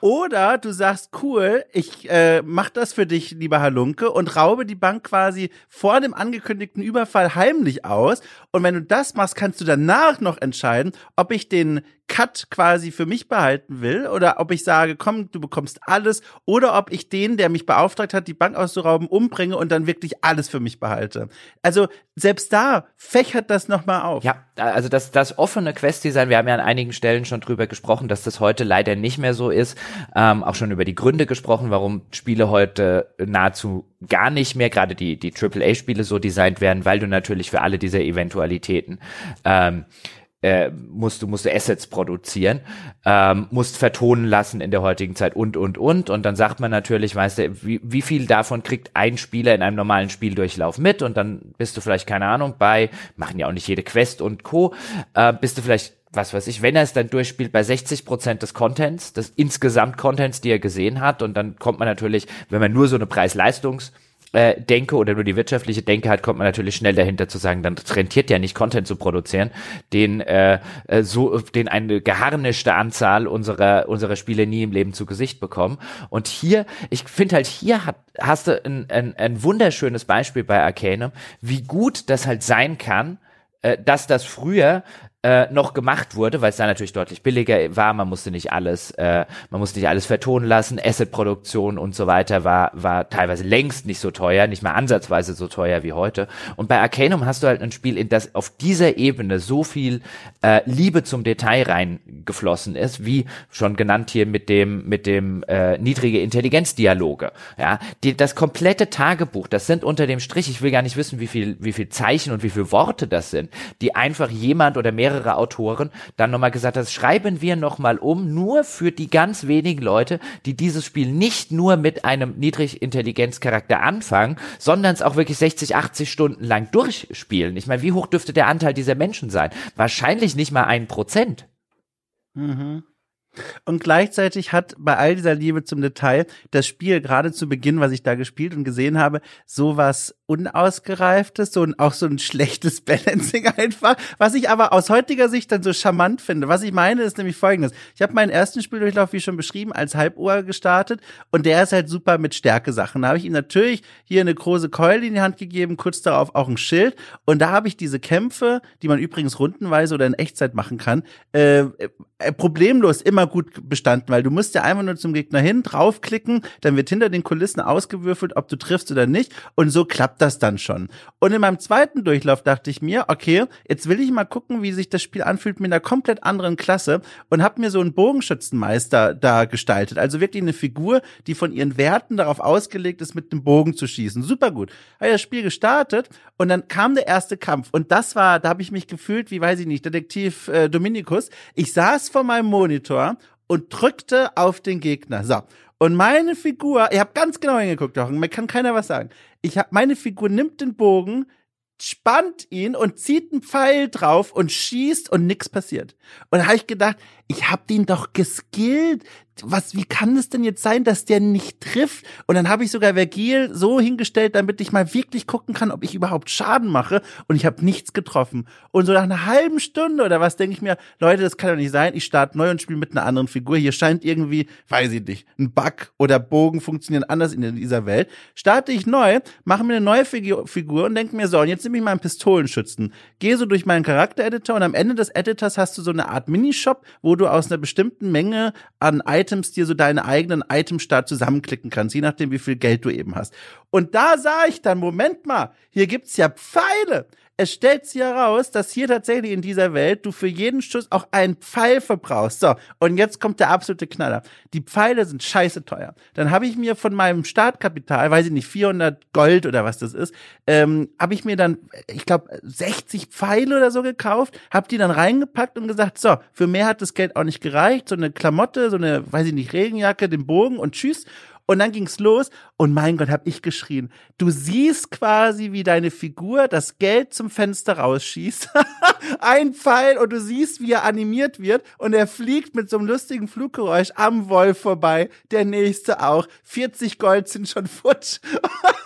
oder du sagst, cool, ich äh, mach das für dich, lieber Halunke, und raube die Bank quasi vor dem angekündigten Überfall heimlich aus. Und wenn du das machst, kannst du danach noch entscheiden, ob ich den Cut quasi für mich behalten will oder ob ich sage, komm, du bekommst alles oder ob ich den, der mich beauftragt hat, die Bank auszurauben, umbringe und dann wirklich alles für mich behalte. Also selbst da fächert das nochmal auf. Ja, also das, das offene Quest-Design, wir haben ja an einigen Stellen schon drüber gesprochen, dass das heute leider nicht mehr so ist. Ähm, auch schon über die Gründe gesprochen, warum Spiele heute nahezu gar nicht mehr, gerade die, die AAA-Spiele so designt werden, weil du natürlich für alle diese Eventualitäten ähm, äh, musst du musst du Assets produzieren, ähm, musst vertonen lassen in der heutigen Zeit und und und. Und dann sagt man natürlich, weißt du, wie, wie viel davon kriegt ein Spieler in einem normalen Spieldurchlauf mit? Und dann bist du vielleicht keine Ahnung bei machen ja auch nicht jede Quest und Co. Äh, bist du vielleicht was weiß ich, wenn er es dann durchspielt bei 60 Prozent des Contents, des insgesamt Contents, die er gesehen hat, und dann kommt man natürlich, wenn man nur so eine Preis-Leistungs- äh, denke oder nur die wirtschaftliche Denke hat, kommt man natürlich schnell dahinter zu sagen, dann rentiert ja nicht Content zu produzieren, den äh, äh, so, den eine geharnischte Anzahl unserer unserer Spiele nie im Leben zu Gesicht bekommen. Und hier, ich finde halt hier hat, hast du ein, ein, ein wunderschönes Beispiel bei Arcanum, wie gut das halt sein kann, äh, dass das früher äh, noch gemacht wurde, weil es da natürlich deutlich billiger war. Man musste nicht alles, äh, man musste nicht alles vertonen lassen. Assetproduktion und so weiter war war teilweise längst nicht so teuer, nicht mal ansatzweise so teuer wie heute. Und bei Arcanum hast du halt ein Spiel, in das auf dieser Ebene so viel äh, Liebe zum Detail reingeflossen ist, wie schon genannt hier mit dem mit dem äh, niedrige Intelligenzdialoge. Ja, die, das komplette Tagebuch, das sind unter dem Strich. Ich will gar nicht wissen, wie viel wie viel Zeichen und wie viel Worte das sind, die einfach jemand oder mehrere mehrere Autoren dann nochmal gesagt hat, schreiben wir nochmal um, nur für die ganz wenigen Leute, die dieses Spiel nicht nur mit einem Niedrigintelligenzcharakter anfangen, sondern es auch wirklich 60, 80 Stunden lang durchspielen. Ich meine, wie hoch dürfte der Anteil dieser Menschen sein? Wahrscheinlich nicht mal ein Prozent. Mhm. Und gleichzeitig hat bei all dieser Liebe zum Detail das Spiel gerade zu Beginn, was ich da gespielt und gesehen habe, sowas unausgereiftes, so ein, auch so ein schlechtes Balancing einfach, was ich aber aus heutiger Sicht dann so charmant finde. Was ich meine, ist nämlich folgendes. Ich habe meinen ersten Spieldurchlauf, wie schon beschrieben, als Halbohr gestartet und der ist halt super mit Stärke-Sachen. Da habe ich ihm natürlich hier eine große Keule in die Hand gegeben, kurz darauf auch ein Schild und da habe ich diese Kämpfe, die man übrigens rundenweise oder in Echtzeit machen kann, äh, äh, problemlos immer gut bestanden, weil du musst ja einfach nur zum Gegner hin, draufklicken, dann wird hinter den Kulissen ausgewürfelt, ob du triffst oder nicht und so klappt das dann schon. Und in meinem zweiten Durchlauf dachte ich mir, okay, jetzt will ich mal gucken, wie sich das Spiel anfühlt mit einer komplett anderen Klasse und habe mir so einen Bogenschützenmeister da gestaltet, also wirklich eine Figur, die von ihren Werten darauf ausgelegt ist, mit dem Bogen zu schießen. Super gut. Habe das Spiel gestartet und dann kam der erste Kampf und das war, da habe ich mich gefühlt, wie weiß ich nicht, Detektiv äh, Dominikus. Ich saß vor meinem Monitor und drückte auf den Gegner. So. Und meine Figur, ihr habt ganz genau hingeguckt, doch, mir kann keiner was sagen. Ich hab, meine Figur nimmt den Bogen, spannt ihn und zieht einen Pfeil drauf und schießt und nix passiert. Und da habe ich gedacht, ich hab den doch geskillt was, wie kann es denn jetzt sein, dass der nicht trifft? Und dann habe ich sogar Vergil so hingestellt, damit ich mal wirklich gucken kann, ob ich überhaupt Schaden mache. Und ich habe nichts getroffen. Und so nach einer halben Stunde oder was denke ich mir, Leute, das kann doch nicht sein. Ich starte neu und spiele mit einer anderen Figur. Hier scheint irgendwie, weiß ich nicht, ein Bug oder Bogen funktionieren anders in dieser Welt. Starte ich neu, mache mir eine neue Figur und denke mir so, und jetzt nehme ich mal einen Pistolenschützen. Gehe so durch meinen Charakter-Editor und am Ende des Editors hast du so eine Art Minishop, wo du aus einer bestimmten Menge an Items dir so deine eigenen Itemstart zusammenklicken kannst, je nachdem, wie viel Geld du eben hast. Und da sah ich dann, Moment mal, hier gibt's ja Pfeile es stellt sich heraus, dass hier tatsächlich in dieser Welt du für jeden Schuss auch einen Pfeil verbrauchst. So, und jetzt kommt der absolute Knaller. Die Pfeile sind scheiße teuer. Dann habe ich mir von meinem Startkapital, weiß ich nicht, 400 Gold oder was das ist, ähm, habe ich mir dann, ich glaube, 60 Pfeile oder so gekauft, habe die dann reingepackt und gesagt, so, für mehr hat das Geld auch nicht gereicht, so eine Klamotte, so eine, weiß ich nicht, Regenjacke, den Bogen und tschüss. Und dann ging's los und mein Gott, hab ich geschrien. Du siehst quasi, wie deine Figur das Geld zum Fenster rausschießt. Ein Pfeil und du siehst, wie er animiert wird und er fliegt mit so einem lustigen Fluggeräusch am Wolf vorbei. Der nächste auch. 40 Gold sind schon futsch.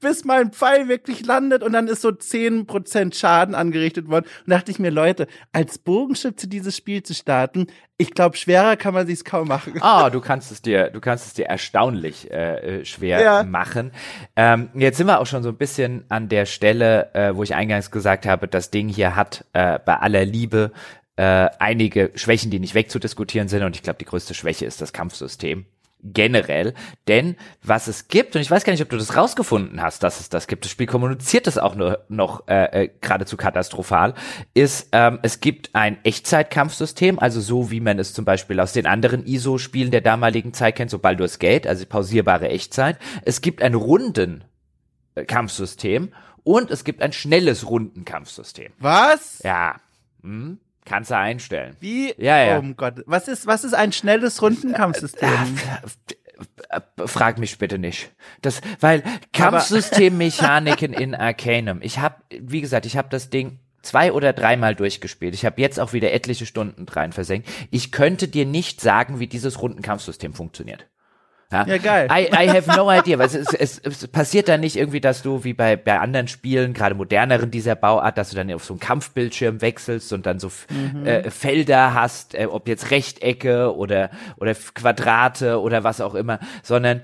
bis mein Pfeil wirklich landet und dann ist so 10% Schaden angerichtet worden. Und dachte ich mir, Leute, als Bogenschütze dieses Spiel zu starten, ich glaube, schwerer kann man sich's kaum machen. Ah, du kannst es dir, du kannst es dir erstaunlich äh, äh, schwer ja. machen. Ähm, jetzt sind wir auch schon so ein bisschen an der Stelle, äh, wo ich eingangs gesagt habe, das Ding hier hat äh, bei aller Liebe äh, einige Schwächen, die nicht wegzudiskutieren sind. Und ich glaube, die größte Schwäche ist das Kampfsystem generell. Denn was es gibt, und ich weiß gar nicht, ob du das rausgefunden hast, dass es das gibt, das Spiel kommuniziert das auch nur noch äh, äh, geradezu katastrophal, ist, ähm, es gibt ein Echtzeitkampfsystem, also so wie man es zum Beispiel aus den anderen ISO-Spielen der damaligen Zeit kennt, so Baldur's Gate, also pausierbare Echtzeit. Es gibt ein Rundenkampfsystem und es gibt ein schnelles Rundenkampfsystem. Was? Ja. Hm? Kannst du einstellen. Wie? Ja, ja. Oh Gott. Was ist, was ist ein schnelles Rundenkampfsystem? Frag mich bitte nicht. Das, weil Kampfsystemmechaniken in Arcanum. Ich habe, wie gesagt, ich habe das Ding zwei oder dreimal durchgespielt. Ich habe jetzt auch wieder etliche Stunden rein versenkt. Ich könnte dir nicht sagen, wie dieses Rundenkampfsystem funktioniert. Ja, ja geil. I, I have no idea. Weil es, es, es passiert da nicht irgendwie, dass du wie bei, bei anderen Spielen, gerade moderneren dieser Bauart, dass du dann auf so einen Kampfbildschirm wechselst und dann so mhm. äh, Felder hast, äh, ob jetzt Rechtecke oder, oder Quadrate oder was auch immer, sondern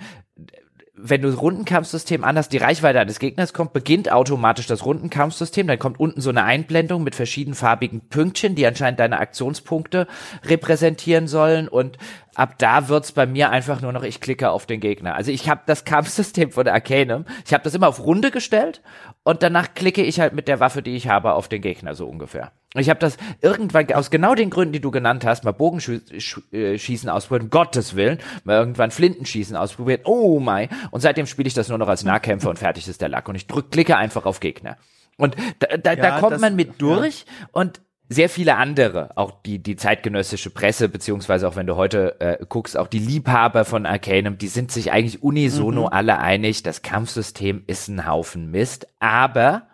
wenn du Rundenkampfsystem anders die Reichweite eines Gegners kommt, beginnt automatisch das Rundenkampfsystem. Dann kommt unten so eine Einblendung mit verschiedenfarbigen Pünktchen, die anscheinend deine Aktionspunkte repräsentieren sollen. Und ab da wird's bei mir einfach nur noch, ich klicke auf den Gegner. Also ich habe das Kampfsystem von Arcanum, ich habe das immer auf Runde gestellt und danach klicke ich halt mit der Waffe, die ich habe, auf den Gegner so ungefähr. Ich habe das irgendwann aus genau den Gründen, die du genannt hast, mal Bogenschießen ausprobiert, um Gottes Willen, mal irgendwann Flintenschießen ausprobiert, oh my. Und seitdem spiele ich das nur noch als Nahkämpfer und fertig ist der Lack. Und ich drück, klicke einfach auf Gegner. Und da, da, ja, da kommt das, man mit durch ja. und sehr viele andere, auch die, die zeitgenössische Presse, beziehungsweise auch wenn du heute äh, guckst, auch die Liebhaber von Arcanum, die sind sich eigentlich unisono mhm. alle einig, das Kampfsystem ist ein Haufen Mist, aber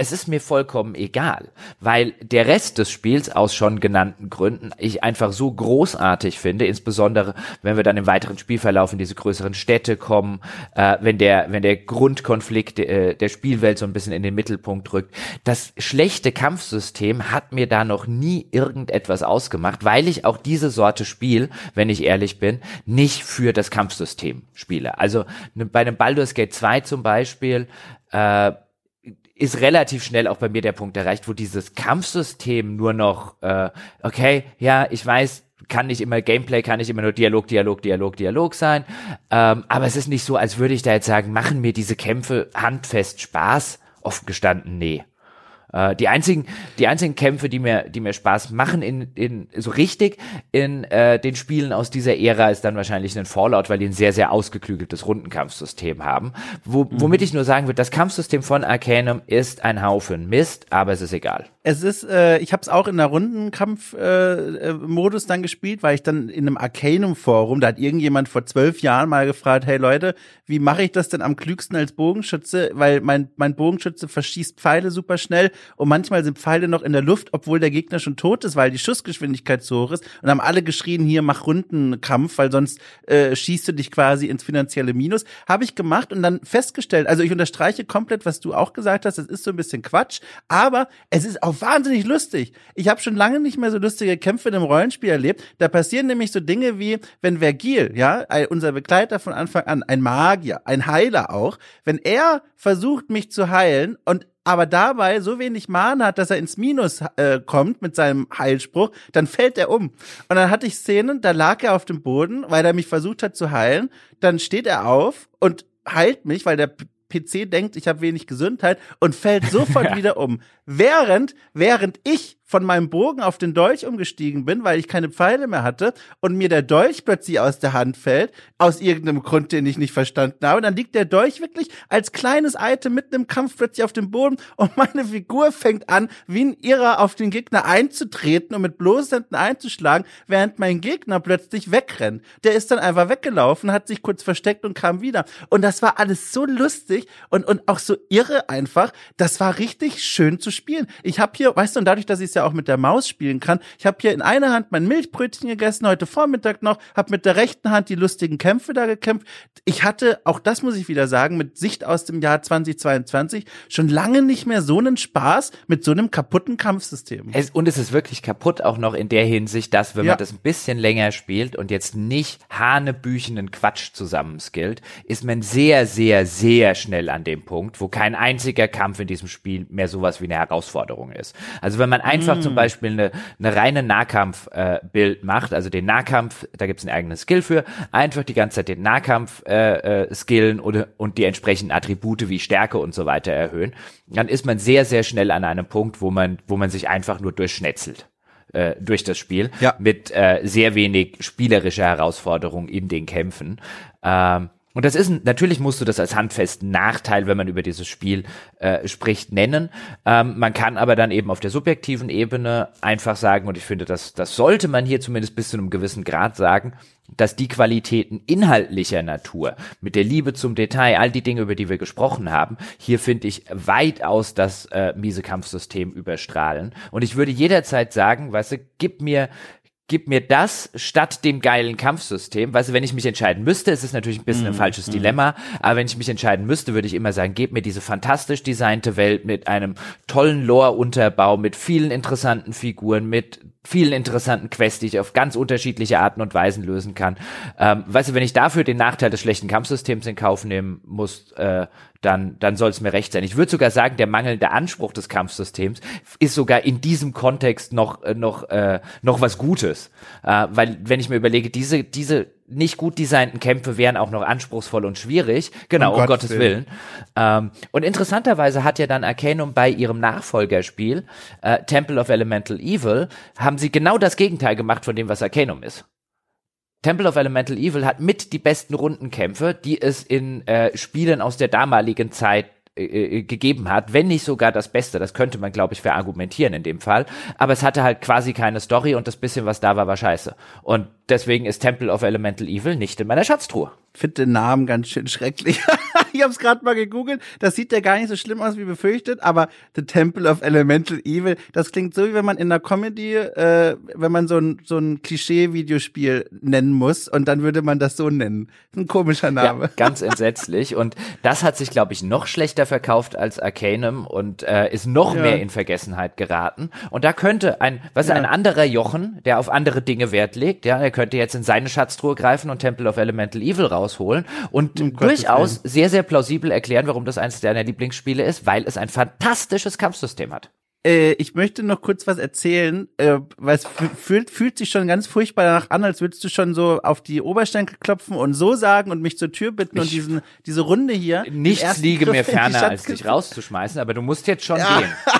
es ist mir vollkommen egal, weil der Rest des Spiels aus schon genannten Gründen ich einfach so großartig finde, insbesondere wenn wir dann im weiteren Spielverlauf in diese größeren Städte kommen, äh, wenn der wenn der Grundkonflikt äh, der Spielwelt so ein bisschen in den Mittelpunkt rückt. Das schlechte Kampfsystem hat mir da noch nie irgendetwas ausgemacht, weil ich auch diese Sorte Spiel, wenn ich ehrlich bin, nicht für das Kampfsystem spiele. Also ne, bei einem Baldur's Gate 2 zum Beispiel äh, ist relativ schnell auch bei mir der Punkt erreicht, wo dieses Kampfsystem nur noch, äh, okay, ja, ich weiß, kann nicht immer Gameplay, kann nicht immer nur Dialog, Dialog, Dialog, Dialog sein. Ähm, aber es ist nicht so, als würde ich da jetzt sagen, machen mir diese Kämpfe handfest Spaß. Offen gestanden, nee. Äh, die einzigen, die einzigen Kämpfe, die mir, die mir Spaß machen in, in so richtig in äh, den Spielen aus dieser Ära ist dann wahrscheinlich ein Fallout, weil die ein sehr, sehr ausgeklügeltes Rundenkampfsystem haben. Wo, mhm. Womit ich nur sagen würde, das Kampfsystem von Arcanum ist ein Haufen Mist, aber es ist egal. Es ist, äh, ich habe es auch in der Rundenkampf-Modus äh, dann gespielt, weil ich dann in einem Arcanum-Forum, da hat irgendjemand vor zwölf Jahren mal gefragt, hey Leute, wie mache ich das denn am klügsten als Bogenschütze? Weil mein, mein Bogenschütze verschießt Pfeile super schnell und manchmal sind Pfeile noch in der Luft, obwohl der Gegner schon tot ist, weil die Schussgeschwindigkeit zu hoch ist und haben alle geschrien, hier mach Rundenkampf, weil sonst äh, schießt du dich quasi ins finanzielle Minus. Habe ich gemacht und dann festgestellt, also ich unterstreiche komplett, was du auch gesagt hast, das ist so ein bisschen Quatsch, aber es ist auch wahnsinnig lustig. Ich habe schon lange nicht mehr so lustige Kämpfe in einem Rollenspiel erlebt. Da passieren nämlich so Dinge wie, wenn Vergil, ja, unser Begleiter von Anfang an, ein Magier, ein Heiler auch, wenn er versucht, mich zu heilen und aber dabei so wenig Mana hat, dass er ins Minus äh, kommt mit seinem Heilspruch, dann fällt er um. Und dann hatte ich Szenen, da lag er auf dem Boden, weil er mich versucht hat zu heilen. Dann steht er auf und heilt mich, weil der PC denkt, ich habe wenig Gesundheit und fällt sofort wieder um. Während, während ich von meinem Bogen auf den Dolch umgestiegen bin, weil ich keine Pfeile mehr hatte und mir der Dolch plötzlich aus der Hand fällt, aus irgendeinem Grund, den ich nicht verstanden habe. Dann liegt der Dolch wirklich als kleines Item mitten im Kampf plötzlich auf dem Boden und meine Figur fängt an, wie ein Irrer auf den Gegner einzutreten und mit bloßen Händen einzuschlagen, während mein Gegner plötzlich wegrennt. Der ist dann einfach weggelaufen, hat sich kurz versteckt und kam wieder. Und das war alles so lustig und, und auch so irre einfach. Das war richtig schön zu spielen. Ich habe hier, weißt du, und dadurch, dass ich ja auch mit der Maus spielen kann. Ich habe hier in einer Hand mein Milchbrötchen gegessen, heute Vormittag noch, habe mit der rechten Hand die lustigen Kämpfe da gekämpft. Ich hatte, auch das muss ich wieder sagen, mit Sicht aus dem Jahr 2022 schon lange nicht mehr so einen Spaß mit so einem kaputten Kampfsystem. Es, und es ist wirklich kaputt auch noch in der Hinsicht, dass wenn ja. man das ein bisschen länger spielt und jetzt nicht hanebüchenden Quatsch zusammenskillt, ist man sehr, sehr, sehr schnell an dem Punkt, wo kein einziger Kampf in diesem Spiel mehr sowas wie eine Herausforderung ist. Also wenn man einfach einfach zum hm. Beispiel eine, eine reine Nahkampf-Bild äh, macht, also den Nahkampf, da gibt's einen eigenen Skill für, einfach die ganze Zeit den Nahkampf äh, äh, skillen oder, und die entsprechenden Attribute wie Stärke und so weiter erhöhen, dann ist man sehr, sehr schnell an einem Punkt, wo man, wo man sich einfach nur durchschnetzelt äh, durch das Spiel ja. mit äh, sehr wenig spielerischer Herausforderung in den Kämpfen. Ähm, Und das ist natürlich musst du das als handfesten Nachteil, wenn man über dieses Spiel äh, spricht, nennen. Ähm, man kann aber dann eben auf der subjektiven Ebene einfach sagen, und ich finde, das, das sollte man hier zumindest bis zu einem gewissen Grad sagen, dass die Qualitäten inhaltlicher Natur, mit der Liebe zum Detail, all die Dinge, über die wir gesprochen haben, hier finde ich weitaus das äh, miese Kampfsystem überstrahlen. Und ich würde jederzeit sagen, weißt du, gib mir gib mir das statt dem geilen Kampfsystem. Weißt du, wenn ich mich entscheiden müsste, ist es natürlich ein bisschen mm, ein mhm, falsches mm. Dilemma, aber wenn ich mich entscheiden müsste, würde ich immer sagen, gib mir diese fantastisch designte Welt mit einem tollen Lore-Unterbau, mit vielen interessanten Figuren, mit vielen interessanten Quests, die ich auf ganz unterschiedliche Arten und Weisen lösen kann. Ähm, weißt du, wenn ich dafür den Nachteil des schlechten Kampfsystems in Kauf nehmen muss, äh, dann, dann soll es mir recht sein. Ich würde sogar sagen, der mangelnde Anspruch des Kampfsystems ist sogar in diesem Kontext noch, äh, noch, äh, noch was Gutes. Äh, weil, wenn ich mir überlege, diese, diese nicht gut designten Kämpfe wären auch noch anspruchsvoll und schwierig. Genau, um, um Gottes, Gottes Willen. Ähm, und interessanterweise hat ja dann Arcanum bei ihrem Nachfolgerspiel, äh, Temple of Elemental Evil, haben sie genau das Gegenteil gemacht von dem, was Arcanum ist. Temple of Elemental Evil hat mit die besten Rundenkämpfe, die es in äh, Spielen aus der damaligen Zeit äh, äh, gegeben hat, wenn nicht sogar das Beste. Das könnte man, glaube ich, verargumentieren in dem Fall. Aber es hatte halt quasi keine Story und das bisschen, was da war, war scheiße. Und deswegen ist Temple of Elemental Evil nicht in meiner Schatztruhe finde den Namen ganz schön schrecklich. ich habe es gerade mal gegoogelt. Das sieht ja gar nicht so schlimm aus wie befürchtet, aber The Temple of Elemental Evil, das klingt so, wie wenn man in der Comedy, äh, wenn man so ein, so ein Klischee-Videospiel nennen muss und dann würde man das so nennen. Ein komischer Name. Ja, ganz entsetzlich. Und das hat sich, glaube ich, noch schlechter verkauft als Arcanum und äh, ist noch ja. mehr in Vergessenheit geraten. Und da könnte ein, was ja. ein anderer Jochen, der auf andere Dinge Wert legt, ja, der könnte jetzt in seine Schatztruhe greifen und Temple of Elemental Evil raus rausholen und um durchaus sehr, sehr plausibel erklären, warum das eines deiner Lieblingsspiele ist, weil es ein fantastisches Kampfsystem hat. Äh, ich möchte noch kurz was erzählen, äh, weil es fühlt, fühlt sich schon ganz furchtbar danach an, als würdest du schon so auf die Oberschenkel klopfen und so sagen und mich zur Tür bitten ich und diesen, diese Runde hier. Nichts liege mir ferner, als dich rauszuschmeißen, aber du musst jetzt schon ja. gehen.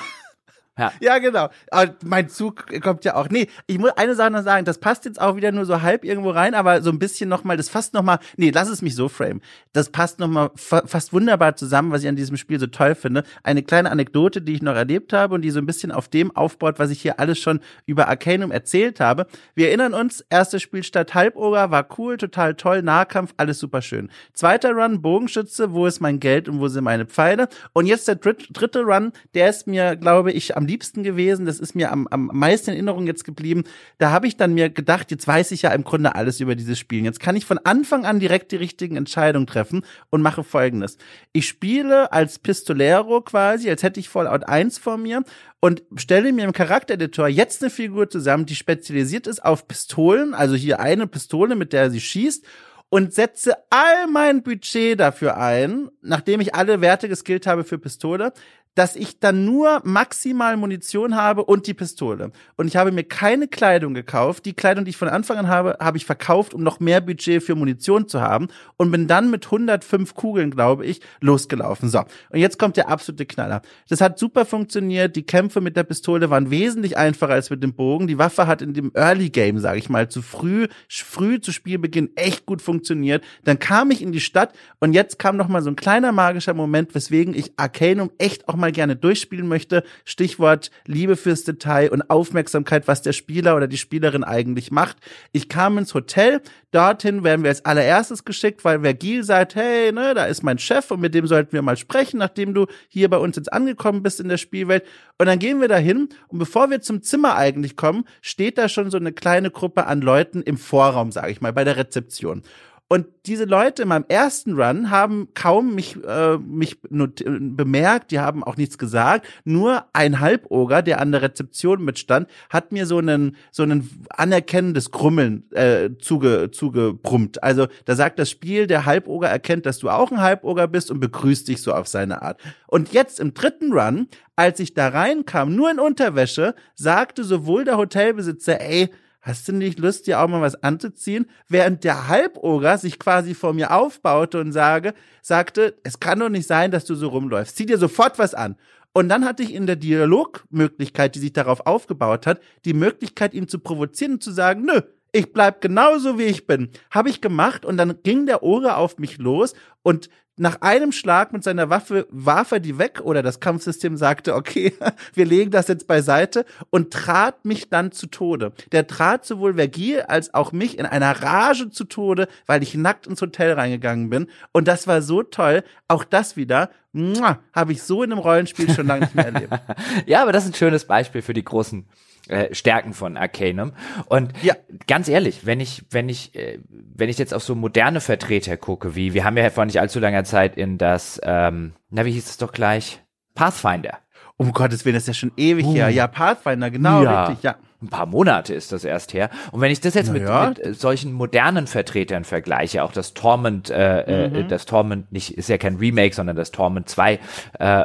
Ja. ja, genau. Aber mein Zug kommt ja auch. Nee, ich muss eine Sache noch sagen, das passt jetzt auch wieder nur so halb irgendwo rein, aber so ein bisschen nochmal, das fasst nochmal, nee, lass es mich so frame. Das passt nochmal fa fast wunderbar zusammen, was ich an diesem Spiel so toll finde. Eine kleine Anekdote, die ich noch erlebt habe und die so ein bisschen auf dem aufbaut, was ich hier alles schon über Arcanum erzählt habe. Wir erinnern uns, erstes Spiel Stadt Halboger war cool, total toll, Nahkampf, alles super schön. Zweiter Run, Bogenschütze, wo ist mein Geld und wo sind meine Pfeile? Und jetzt der dritte Run, der ist mir, glaube ich, am liebsten gewesen. Das ist mir am, am meisten in Erinnerung jetzt geblieben. Da habe ich dann mir gedacht, jetzt weiß ich ja im Grunde alles über dieses Spiel. Jetzt kann ich von Anfang an direkt die richtigen Entscheidungen treffen und mache folgendes. Ich spiele als Pistolero quasi, als hätte ich Fallout 1 vor mir und stelle mir im Charaktereditor jetzt eine Figur zusammen, die spezialisiert ist auf Pistolen, also hier eine Pistole, mit der sie schießt und setze all mein Budget dafür ein, nachdem ich alle Werte geskillt habe für Pistole, dass ich dann nur maximal Munition habe und die Pistole. Und ich habe mir keine Kleidung gekauft. Die Kleidung, die ich von Anfang an habe, habe ich verkauft, um noch mehr Budget für Munition zu haben und bin dann mit 105 Kugeln, glaube ich, losgelaufen. So. Und jetzt kommt der absolute Knaller. Das hat super funktioniert. Die Kämpfe mit der Pistole waren wesentlich einfacher als mit dem Bogen. Die Waffe hat in dem Early Game, sage ich mal, zu früh, früh zu Spielbeginn echt gut funktioniert. Dann kam ich in die Stadt und jetzt kam noch mal so ein kleiner magischer Moment, weswegen ich Arcanum echt auch mal gerne durchspielen möchte. Stichwort Liebe fürs Detail und Aufmerksamkeit, was der Spieler oder die Spielerin eigentlich macht. Ich kam ins Hotel, dorthin werden wir als allererstes geschickt, weil Vergil sagt, hey, ne, da ist mein Chef und mit dem sollten wir mal sprechen, nachdem du hier bei uns jetzt angekommen bist in der Spielwelt. Und dann gehen wir dahin und bevor wir zum Zimmer eigentlich kommen, steht da schon so eine kleine Gruppe an Leuten im Vorraum, sage ich mal, bei der Rezeption. Und diese Leute in meinem ersten Run haben kaum mich, äh, mich bemerkt, die haben auch nichts gesagt. Nur ein Halboger, der an der Rezeption mitstand, hat mir so einen, so einen anerkennendes Grummeln äh, zuge, zugebrummt. Also da sagt das Spiel, der Halboger erkennt, dass du auch ein Halboger bist und begrüßt dich so auf seine Art. Und jetzt im dritten Run, als ich da reinkam, nur in Unterwäsche, sagte sowohl der Hotelbesitzer, ey, hast du nicht Lust, dir auch mal was anzuziehen? Während der Halboger sich quasi vor mir aufbaute und sage, sagte, es kann doch nicht sein, dass du so rumläufst. Zieh dir sofort was an. Und dann hatte ich in der Dialogmöglichkeit, die sich darauf aufgebaut hat, die Möglichkeit, ihn zu provozieren und zu sagen, nö, Ich bleib genauso wie ich bin. Habe ich gemacht und dann ging der Ore auf mich los und nach einem Schlag mit seiner Waffe warf er die weg oder das Kampfsystem sagte, okay, wir legen das jetzt beiseite und trat mich dann zu Tode. Der trat sowohl Vergil als auch mich in einer Rage zu Tode, weil ich nackt ins Hotel reingegangen bin. Und das war so toll. Auch das wieder habe ich so in einem Rollenspiel schon lange nicht mehr erlebt. ja, aber das ist ein schönes Beispiel für die großen äh, Stärken von Arcanum. Und ja. ganz ehrlich, wenn ich, wenn ich, äh, wenn ich jetzt auf so moderne Vertreter gucke, wie, wir haben ja vor nicht allzu langer Zeit in das, ähm, na, wie hieß es doch gleich? Pathfinder. Um Gottes Willen, das ist ja schon ewig uh. her. Ja, Pathfinder, genau, ja. richtig, ja ein paar Monate ist das erst her. Und wenn ich das jetzt mit, ja. mit, äh, solchen modernen Vertretern vergleiche, auch das Torment, äh, äh, mhm. das Torment nicht ist ja kein Remake, sondern das Torment 2, äh,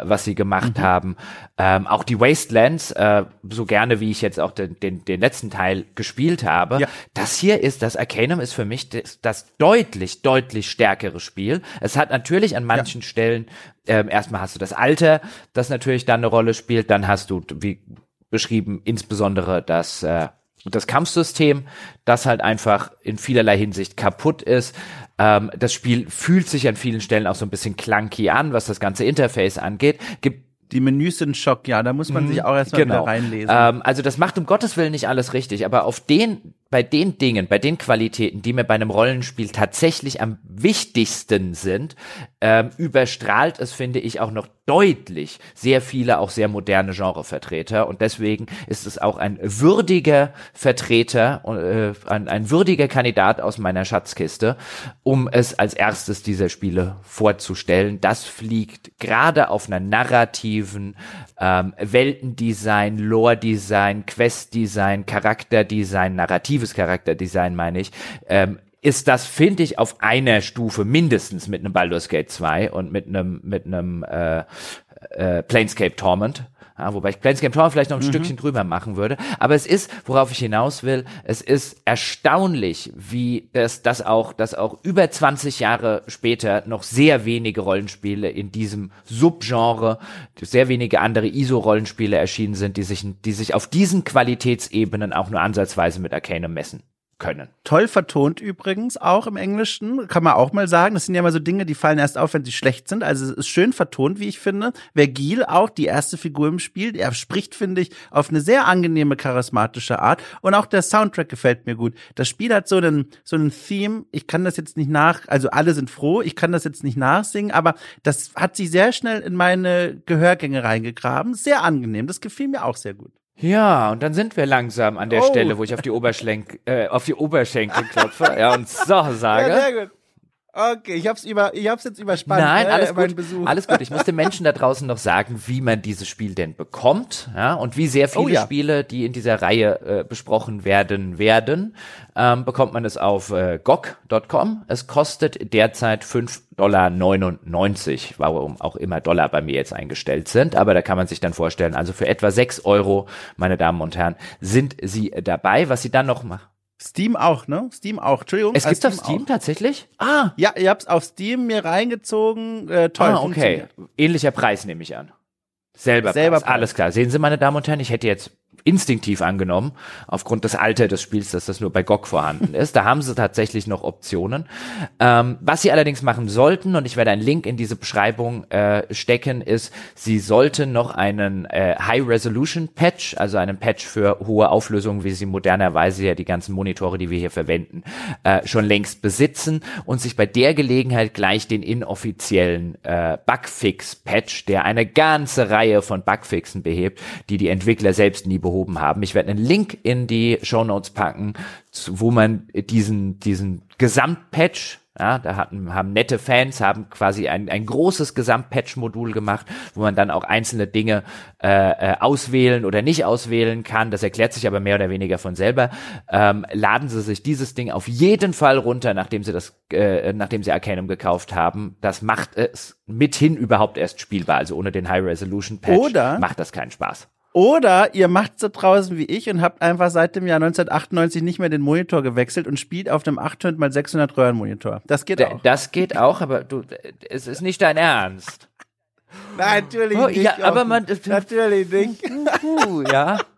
was sie gemacht mhm. haben, ähm, auch die Wastelands, äh, so gerne wie ich jetzt auch den, den, den letzten Teil gespielt habe, ja. das hier ist, das Arcanum ist für mich das, das deutlich, deutlich stärkere Spiel. Es hat natürlich an manchen ja. Stellen ähm, erstmal hast du das Alter, das natürlich dann eine Rolle spielt, dann hast du, wie beschrieben, insbesondere das, äh, das Kampfsystem, das halt einfach in vielerlei Hinsicht kaputt ist. Ähm, das Spiel fühlt sich an vielen Stellen auch so ein bisschen clunky an, was das ganze Interface angeht. Gibt die Menüs sind Schock, ja, da muss man sich auch erstmal genau. wieder reinlesen. Ähm, also das macht um Gottes Willen nicht alles richtig, aber auf den bei den Dingen, bei den Qualitäten, die mir bei einem Rollenspiel tatsächlich am wichtigsten sind, ähm, überstrahlt es, finde ich, auch noch deutlich sehr viele, auch sehr moderne Genrevertreter. Und deswegen ist es auch ein würdiger Vertreter, äh, ein, ein würdiger Kandidat aus meiner Schatzkiste, um es als erstes dieser Spiele vorzustellen. Das fliegt gerade auf einer narrativen ähm, Weltendesign, Lore-Design, Quest-Design, Charakterdesign, narratives kreatives Charakterdesign meine ich, ähm, ist das, finde ich, auf einer Stufe mindestens mit einem Baldur's Gate 2 und mit einem, mit einem äh, äh, Planescape Torment. Ja, wobei ich Planescape Torment vielleicht noch ein mhm. Stückchen drüber machen würde. Aber es ist, worauf ich hinaus will, es ist erstaunlich, wie das, das auch, dass auch über 20 Jahre später noch sehr wenige Rollenspiele in diesem Subgenre, sehr wenige andere ISO-Rollenspiele erschienen sind, die sich, die sich auf diesen Qualitätsebenen auch nur ansatzweise mit Arcanum messen können. Toll vertont übrigens auch im Englischen, kann man auch mal sagen. Das sind ja immer so Dinge, die fallen erst auf, wenn sie schlecht sind. Also es ist schön vertont, wie ich finde. Vergil auch, die erste Figur im Spiel, er spricht, finde ich, auf eine sehr angenehme, charismatische Art. Und auch der Soundtrack gefällt mir gut. Das Spiel hat so einen, so einen Theme. Ich kann das jetzt nicht nach, also alle sind froh, ich kann das jetzt nicht nachsingen, aber das hat sich sehr schnell in meine Gehörgänge reingegraben. Sehr angenehm. Das gefiel mir auch sehr gut. Ja, und dann sind wir langsam an der oh. Stelle, wo ich auf die Oberschenkel, äh, auf die Oberschenkel klopfe, ja, und so sage. Ja, sehr gut. Okay, ich hab's über, ich hab's jetzt überspannt. Nein, ne, alles gut. Besuch. Alles gut. Ich muss den Menschen da draußen noch sagen, wie man dieses Spiel denn bekommt, ja, und wie sehr viele oh, ja. Spiele, die in dieser Reihe äh, besprochen werden, werden, ähm, bekommt man es auf äh, GOG.com. Es kostet derzeit 5,99 Dollar, warum auch immer Dollar bei mir jetzt eingestellt sind, aber da kann man sich dann vorstellen, also für etwa 6 Euro, meine Damen und Herren, sind sie dabei. Was sie dann noch machen Steam auch, ne? Steam auch. Entschuldigung. Es gibt auf Steam auch. tatsächlich? Ah. Ja, ihr habt's auf Steam mir reingezogen. Äh, toll. Ah, okay. Ähnlicher Preis nehme ich an. Selber, Selber Preis. Preis. Alles klar. Sehen Sie, meine Damen und Herren, ich hätte jetzt instinktiv angenommen, aufgrund des Alters des Spiels, dass das nur bei GOG vorhanden ist. Da haben sie tatsächlich noch Optionen. Ähm, was sie allerdings machen sollten, und ich werde einen Link in diese Beschreibung äh, stecken, ist, sie sollten noch einen äh, High-Resolution-Patch, also einen Patch für hohe Auflösung, wie sie modernerweise ja die ganzen Monitore, die wir hier verwenden, äh, schon längst besitzen und sich bei der Gelegenheit gleich den inoffiziellen äh, Bugfix-Patch, der eine ganze Reihe von Bugfixen behebt, die die Entwickler selbst nie behoben haben. Ich werde einen Link in die Show Notes packen, wo man diesen, diesen Gesamtpatch ja, da hatten, haben nette Fans, haben quasi ein, ein großes Gesamtpatch-Modul gemacht, wo man dann auch einzelne Dinge äh, äh, auswählen oder nicht auswählen kann. Das erklärt sich aber mehr oder weniger von selber. Ähm, laden Sie sich dieses Ding auf jeden Fall runter, nachdem Sie das, äh, nachdem Sie Arcanum gekauft haben. Das macht es mithin überhaupt erst spielbar. Also ohne den High Resolution Patch macht das keinen Spaß. Oder ihr macht so draußen wie ich und habt einfach seit dem Jahr 1998 nicht mehr den Monitor gewechselt und spielt auf dem 800 x 600 Röhrenmonitor. Das geht auch. Das geht auch, aber du, es ist nicht dein Ernst. Nein, natürlich oh, nicht. Ja, aber man, natürlich nicht. Ja.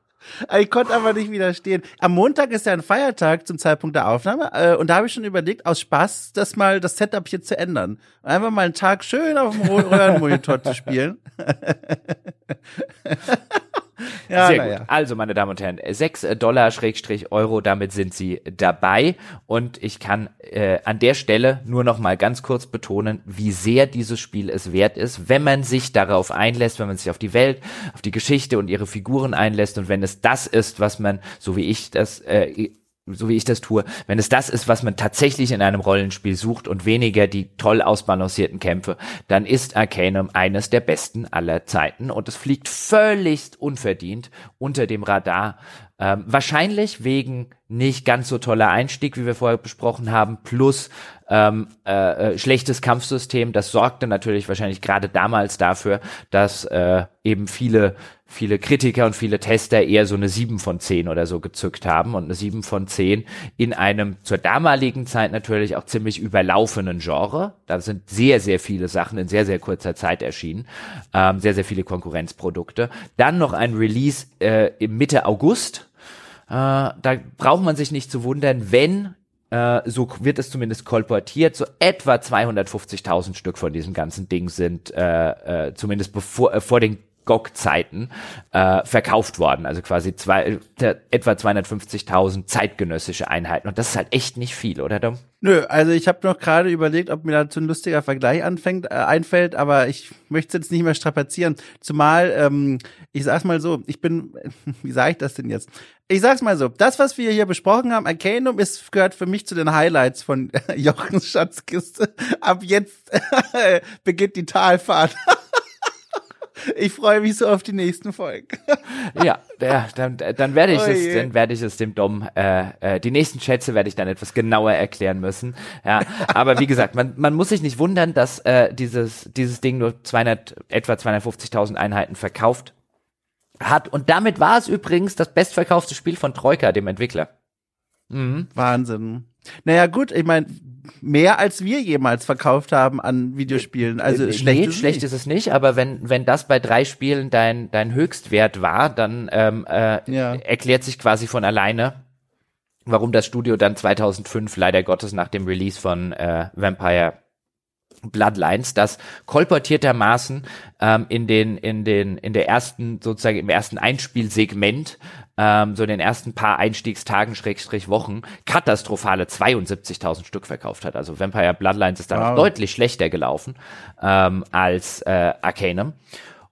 Ich konnte aber nicht widerstehen. Am Montag ist ja ein Feiertag zum Zeitpunkt der Aufnahme äh, und da habe ich schon überlegt, aus Spaß das mal das Setup hier zu ändern. Einfach mal einen Tag schön auf dem Röhrenmonitor zu spielen. Ja, Sehr gut. Ja. Also, meine Damen und Herren, 6 Dollar Schrägstrich Euro, damit sind Sie dabei. Und ich kann äh, an der Stelle nur noch mal ganz kurz betonen, wie sehr dieses Spiel es wert ist, wenn man sich darauf einlässt, wenn man sich auf die Welt, auf die Geschichte und ihre Figuren einlässt und wenn es das ist, was man, so wie ich das äh, so wie ich das tue, wenn es das ist, was man tatsächlich in einem Rollenspiel sucht und weniger die toll ausbalancierten Kämpfe, dann ist Arcanum eines der besten aller Zeiten und es fliegt völlig unverdient unter dem Radar. Ähm, wahrscheinlich wegen nicht ganz so toller Einstieg, wie wir vorher besprochen haben, plus ähm, äh, äh, schlechtes Kampfsystem. Das sorgte natürlich wahrscheinlich gerade damals dafür, dass äh, eben viele viele Kritiker und viele Tester eher so eine 7 von 10 oder so gezückt haben und eine 7 von 10 in einem zur damaligen Zeit natürlich auch ziemlich überlaufenen Genre. Da sind sehr, sehr viele Sachen in sehr, sehr kurzer Zeit erschienen. Ähm, sehr, sehr viele Konkurrenzprodukte. Dann noch ein Release äh, im Mitte August. Äh, da braucht man sich nicht zu wundern, wenn äh, so wird es zumindest kolportiert, so etwa 250.000 Stück von diesem ganzen Ding sind äh, äh, zumindest bevor äh, vor den GOG-Zeiten äh, verkauft worden. Also quasi zwei, äh, etwa 250.000 zeitgenössische Einheiten. Und das ist halt echt nicht viel, oder Dom? Nö, also ich habe noch gerade überlegt, ob mir dazu ein lustiger Vergleich anfängt, äh, einfällt, aber ich möchte jetzt nicht mehr strapazieren. Zumal, ähm, ich sag's mal so, ich bin, wie sage ich das denn jetzt? Ich sag's mal so, das, was wir hier besprochen haben, Arcanum, ist, gehört für mich zu den Highlights von Jochens Schatzkiste. Ab jetzt beginnt die Talfahrt. Ich freue mich so auf die nächsten Folgen. ja, ja dann, dann werde ich oh es, dann werde ich es dem Dom, äh, äh, die nächsten Schätze werde ich dann etwas genauer erklären müssen. Ja, aber wie gesagt, man, man muss sich nicht wundern, dass äh, dieses, dieses Ding nur 200, etwa 250.000 Einheiten verkauft hat. Und damit war es übrigens das bestverkaufte Spiel von Troika, dem Entwickler. Mhm. Wahnsinn. Naja, gut, ich meine, mehr als wir jemals verkauft haben an Videospielen. Also äh, schlecht, nee, ist, schlecht ist es nicht, aber wenn, wenn das bei drei Spielen dein, dein Höchstwert war, dann ähm, äh, ja. erklärt sich quasi von alleine, warum das Studio dann 2005 leider Gottes nach dem Release von äh, Vampire Bloodlines, das kolportiertermaßen ähm, in den in den in der ersten sozusagen im ersten Einspielsegment ähm, so in den ersten paar Einstiegstagen Schrägstrich Wochen katastrophale 72.000 Stück verkauft hat. Also Vampire Bloodlines ist dann wow. noch deutlich schlechter gelaufen ähm, als äh, Arcanum.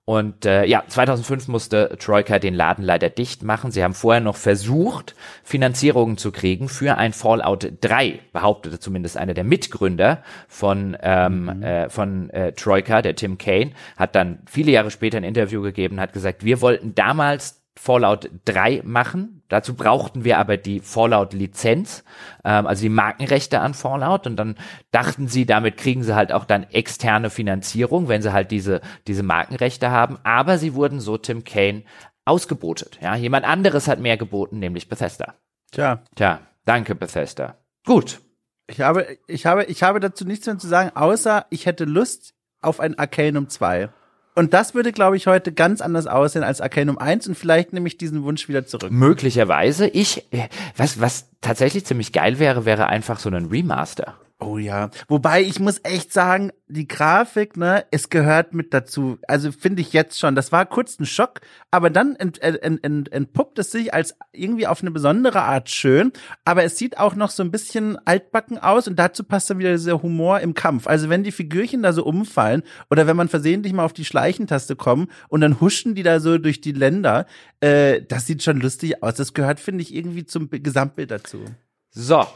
Und äh, ja, 2005 musste Troika den Laden leider dicht machen. Sie haben vorher noch versucht, Finanzierungen zu kriegen für ein Fallout 3, behauptete zumindest einer der Mitgründer von, ähm, mhm. äh, von äh, Troika, der Tim Kane, hat dann viele Jahre später ein Interview gegeben, hat gesagt, wir wollten damals Fallout 3 machen. Dazu brauchten wir aber die Fallout-Lizenz, ähm, also die Markenrechte an Fallout. Und dann dachten sie, damit kriegen sie halt auch dann externe Finanzierung, wenn sie halt diese, diese Markenrechte haben. Aber sie wurden so Tim Kane ausgebotet. Ja, jemand anderes hat mehr geboten, nämlich Bethesda. Tja. Tja, danke Bethesda. Gut. Ich habe, ich habe, ich habe dazu nichts mehr zu sagen, außer ich hätte Lust auf ein Arcanum 2. Und das würde, glaube ich, heute ganz anders aussehen als Arcanum 1 und vielleicht nehme ich diesen Wunsch wieder zurück. Möglicherweise. Ich, äh, was, was tatsächlich ziemlich geil wäre, wäre einfach so ein Remaster. Oh ja. Wobei ich muss echt sagen, die Grafik, ne, es gehört mit dazu. Also finde ich jetzt schon. Das war kurz ein Schock, aber dann ent, ent, ent, entpuppt es sich als irgendwie auf eine besondere Art schön. Aber es sieht auch noch so ein bisschen altbacken aus und dazu passt dann wieder dieser Humor im Kampf. Also wenn die Figürchen da so umfallen oder wenn man versehentlich mal auf die Schleichentaste kommt und dann huschen die da so durch die Länder, äh, das sieht schon lustig aus. Das gehört, finde ich, irgendwie zum Gesamtbild dazu. So,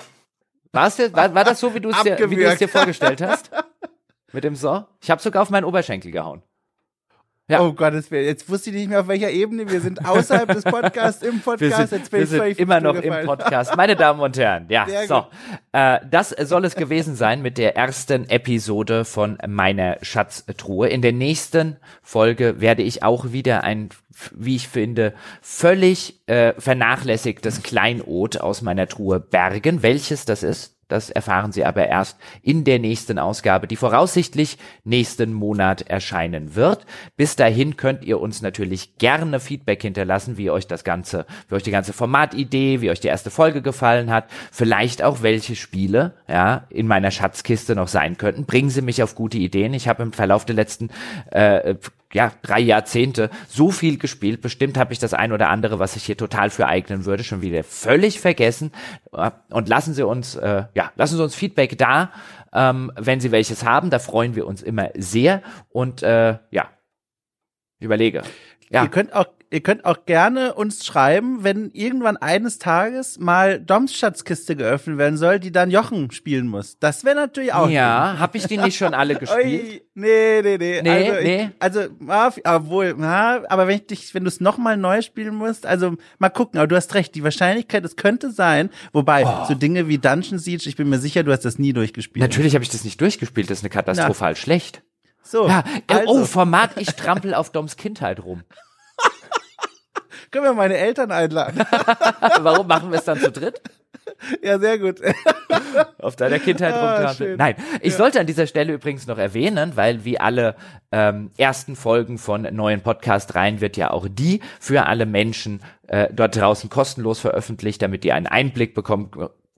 War's dir, war, war das so, wie du es dir, wie du es dir vorgestellt hast? Mit dem So? Ich habe sogar auf meinen Oberschenkel gehauen. Ja. Oh Gottes Willen, jetzt wusste ich nicht mehr auf welcher Ebene. Wir sind außerhalb des Podcasts, im Podcast. Wir sind, jetzt bin wir sind immer noch im Podcast. Meine Damen und Herren, ja, Sehr so. Äh, das soll es gewesen sein mit der ersten Episode von meiner Schatztruhe. In der nächsten Folge werde ich auch wieder ein, wie ich finde, völlig äh, vernachlässigtes Kleinod aus meiner Truhe bergen. Welches das ist, Das erfahren Sie aber erst in der nächsten Ausgabe, die voraussichtlich nächsten Monat erscheinen wird. Bis dahin könnt ihr uns natürlich gerne Feedback hinterlassen, wie euch das Ganze, wie euch die ganze Formatidee, wie euch die erste Folge gefallen hat. Vielleicht auch welche Spiele, ja, in meiner Schatzkiste noch sein könnten. Bringen Sie mich auf gute Ideen. Ich habe im Verlauf der letzten äh, ja, drei Jahrzehnte so viel gespielt. Bestimmt habe ich das ein oder andere, was ich hier total für eignen würde, schon wieder völlig vergessen. Und lassen Sie uns, äh, ja, lassen Sie uns Feedback da, ähm, wenn Sie welches haben. Da freuen wir uns immer sehr. Und äh, ja, überlege. Ja. Ihr könnt auch ihr könnt auch gerne uns schreiben, wenn irgendwann eines Tages mal Doms Schatzkiste geöffnet werden soll, die dann Jochen spielen muss. Das wäre natürlich auch. Ja, habe ich die nicht schon alle gespielt? Nee, nee, nee. Nee, also, nee. Ich, also, obwohl, na, aber wenn ich dich, wenn du es nochmal neu spielen musst, also mal gucken, aber du hast recht, die Wahrscheinlichkeit, es könnte sein, wobei, oh. so Dinge wie Dungeon Siege, ich bin mir sicher, du hast das nie durchgespielt. Natürlich habe ich das nicht durchgespielt, das ist eine katastrophal na. schlecht. So. Ja, oh, also. Oh, Format, ich trampel auf Doms Kindheit rum. Können wir meine Eltern einladen? Warum machen wir es dann zu dritt? Ja, sehr gut. Auf deiner Kindheit ah. Nein, ich ja. sollte an dieser Stelle übrigens noch erwähnen, weil wie alle ähm, ersten Folgen von neuen Podcast-Reihen wird ja auch die für alle Menschen äh, dort draußen kostenlos veröffentlicht, damit die einen Einblick bekommen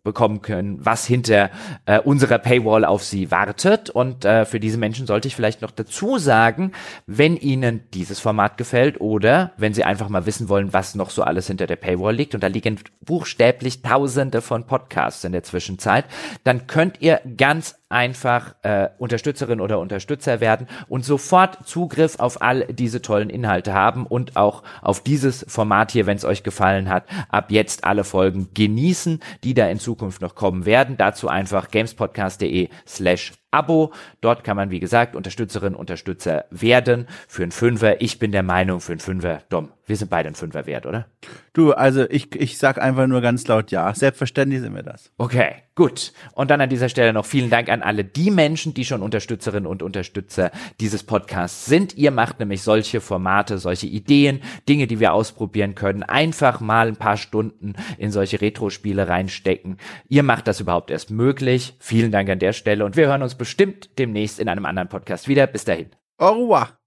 bekommen können, was hinter äh, unserer Paywall auf sie wartet. Und äh, für diese Menschen sollte ich vielleicht noch dazu sagen, wenn ihnen dieses Format gefällt oder wenn sie einfach mal wissen wollen, was noch so alles hinter der Paywall liegt, und da liegen buchstäblich tausende von Podcasts in der Zwischenzeit, dann könnt ihr ganz einfach äh, Unterstützerin oder Unterstützer werden und sofort Zugriff auf all diese tollen Inhalte haben und auch auf dieses Format hier, wenn es euch gefallen hat, ab jetzt alle Folgen genießen, die da in Zukunft noch kommen werden. Dazu einfach gamespodcast.de slash Abo. Dort kann man, wie gesagt, Unterstützerin, Unterstützer werden für einen Fünfer. Ich bin der Meinung, für einen Fünfer, Dom, wir sind beide ein Fünfer wert, oder? Du, also ich, ich sag einfach nur ganz laut ja. Selbstverständlich sind wir das. Okay, gut. Und dann an dieser Stelle noch vielen Dank an alle die Menschen, die schon Unterstützerinnen und Unterstützer dieses Podcasts sind. Ihr macht nämlich solche Formate, solche Ideen, Dinge, die wir ausprobieren können, einfach mal ein paar Stunden in solche Retro-Spiele reinstecken. Ihr macht das überhaupt erst möglich. Vielen Dank an der Stelle und wir hören uns bestimmt demnächst in einem anderen Podcast wieder. Bis dahin. Au revoir.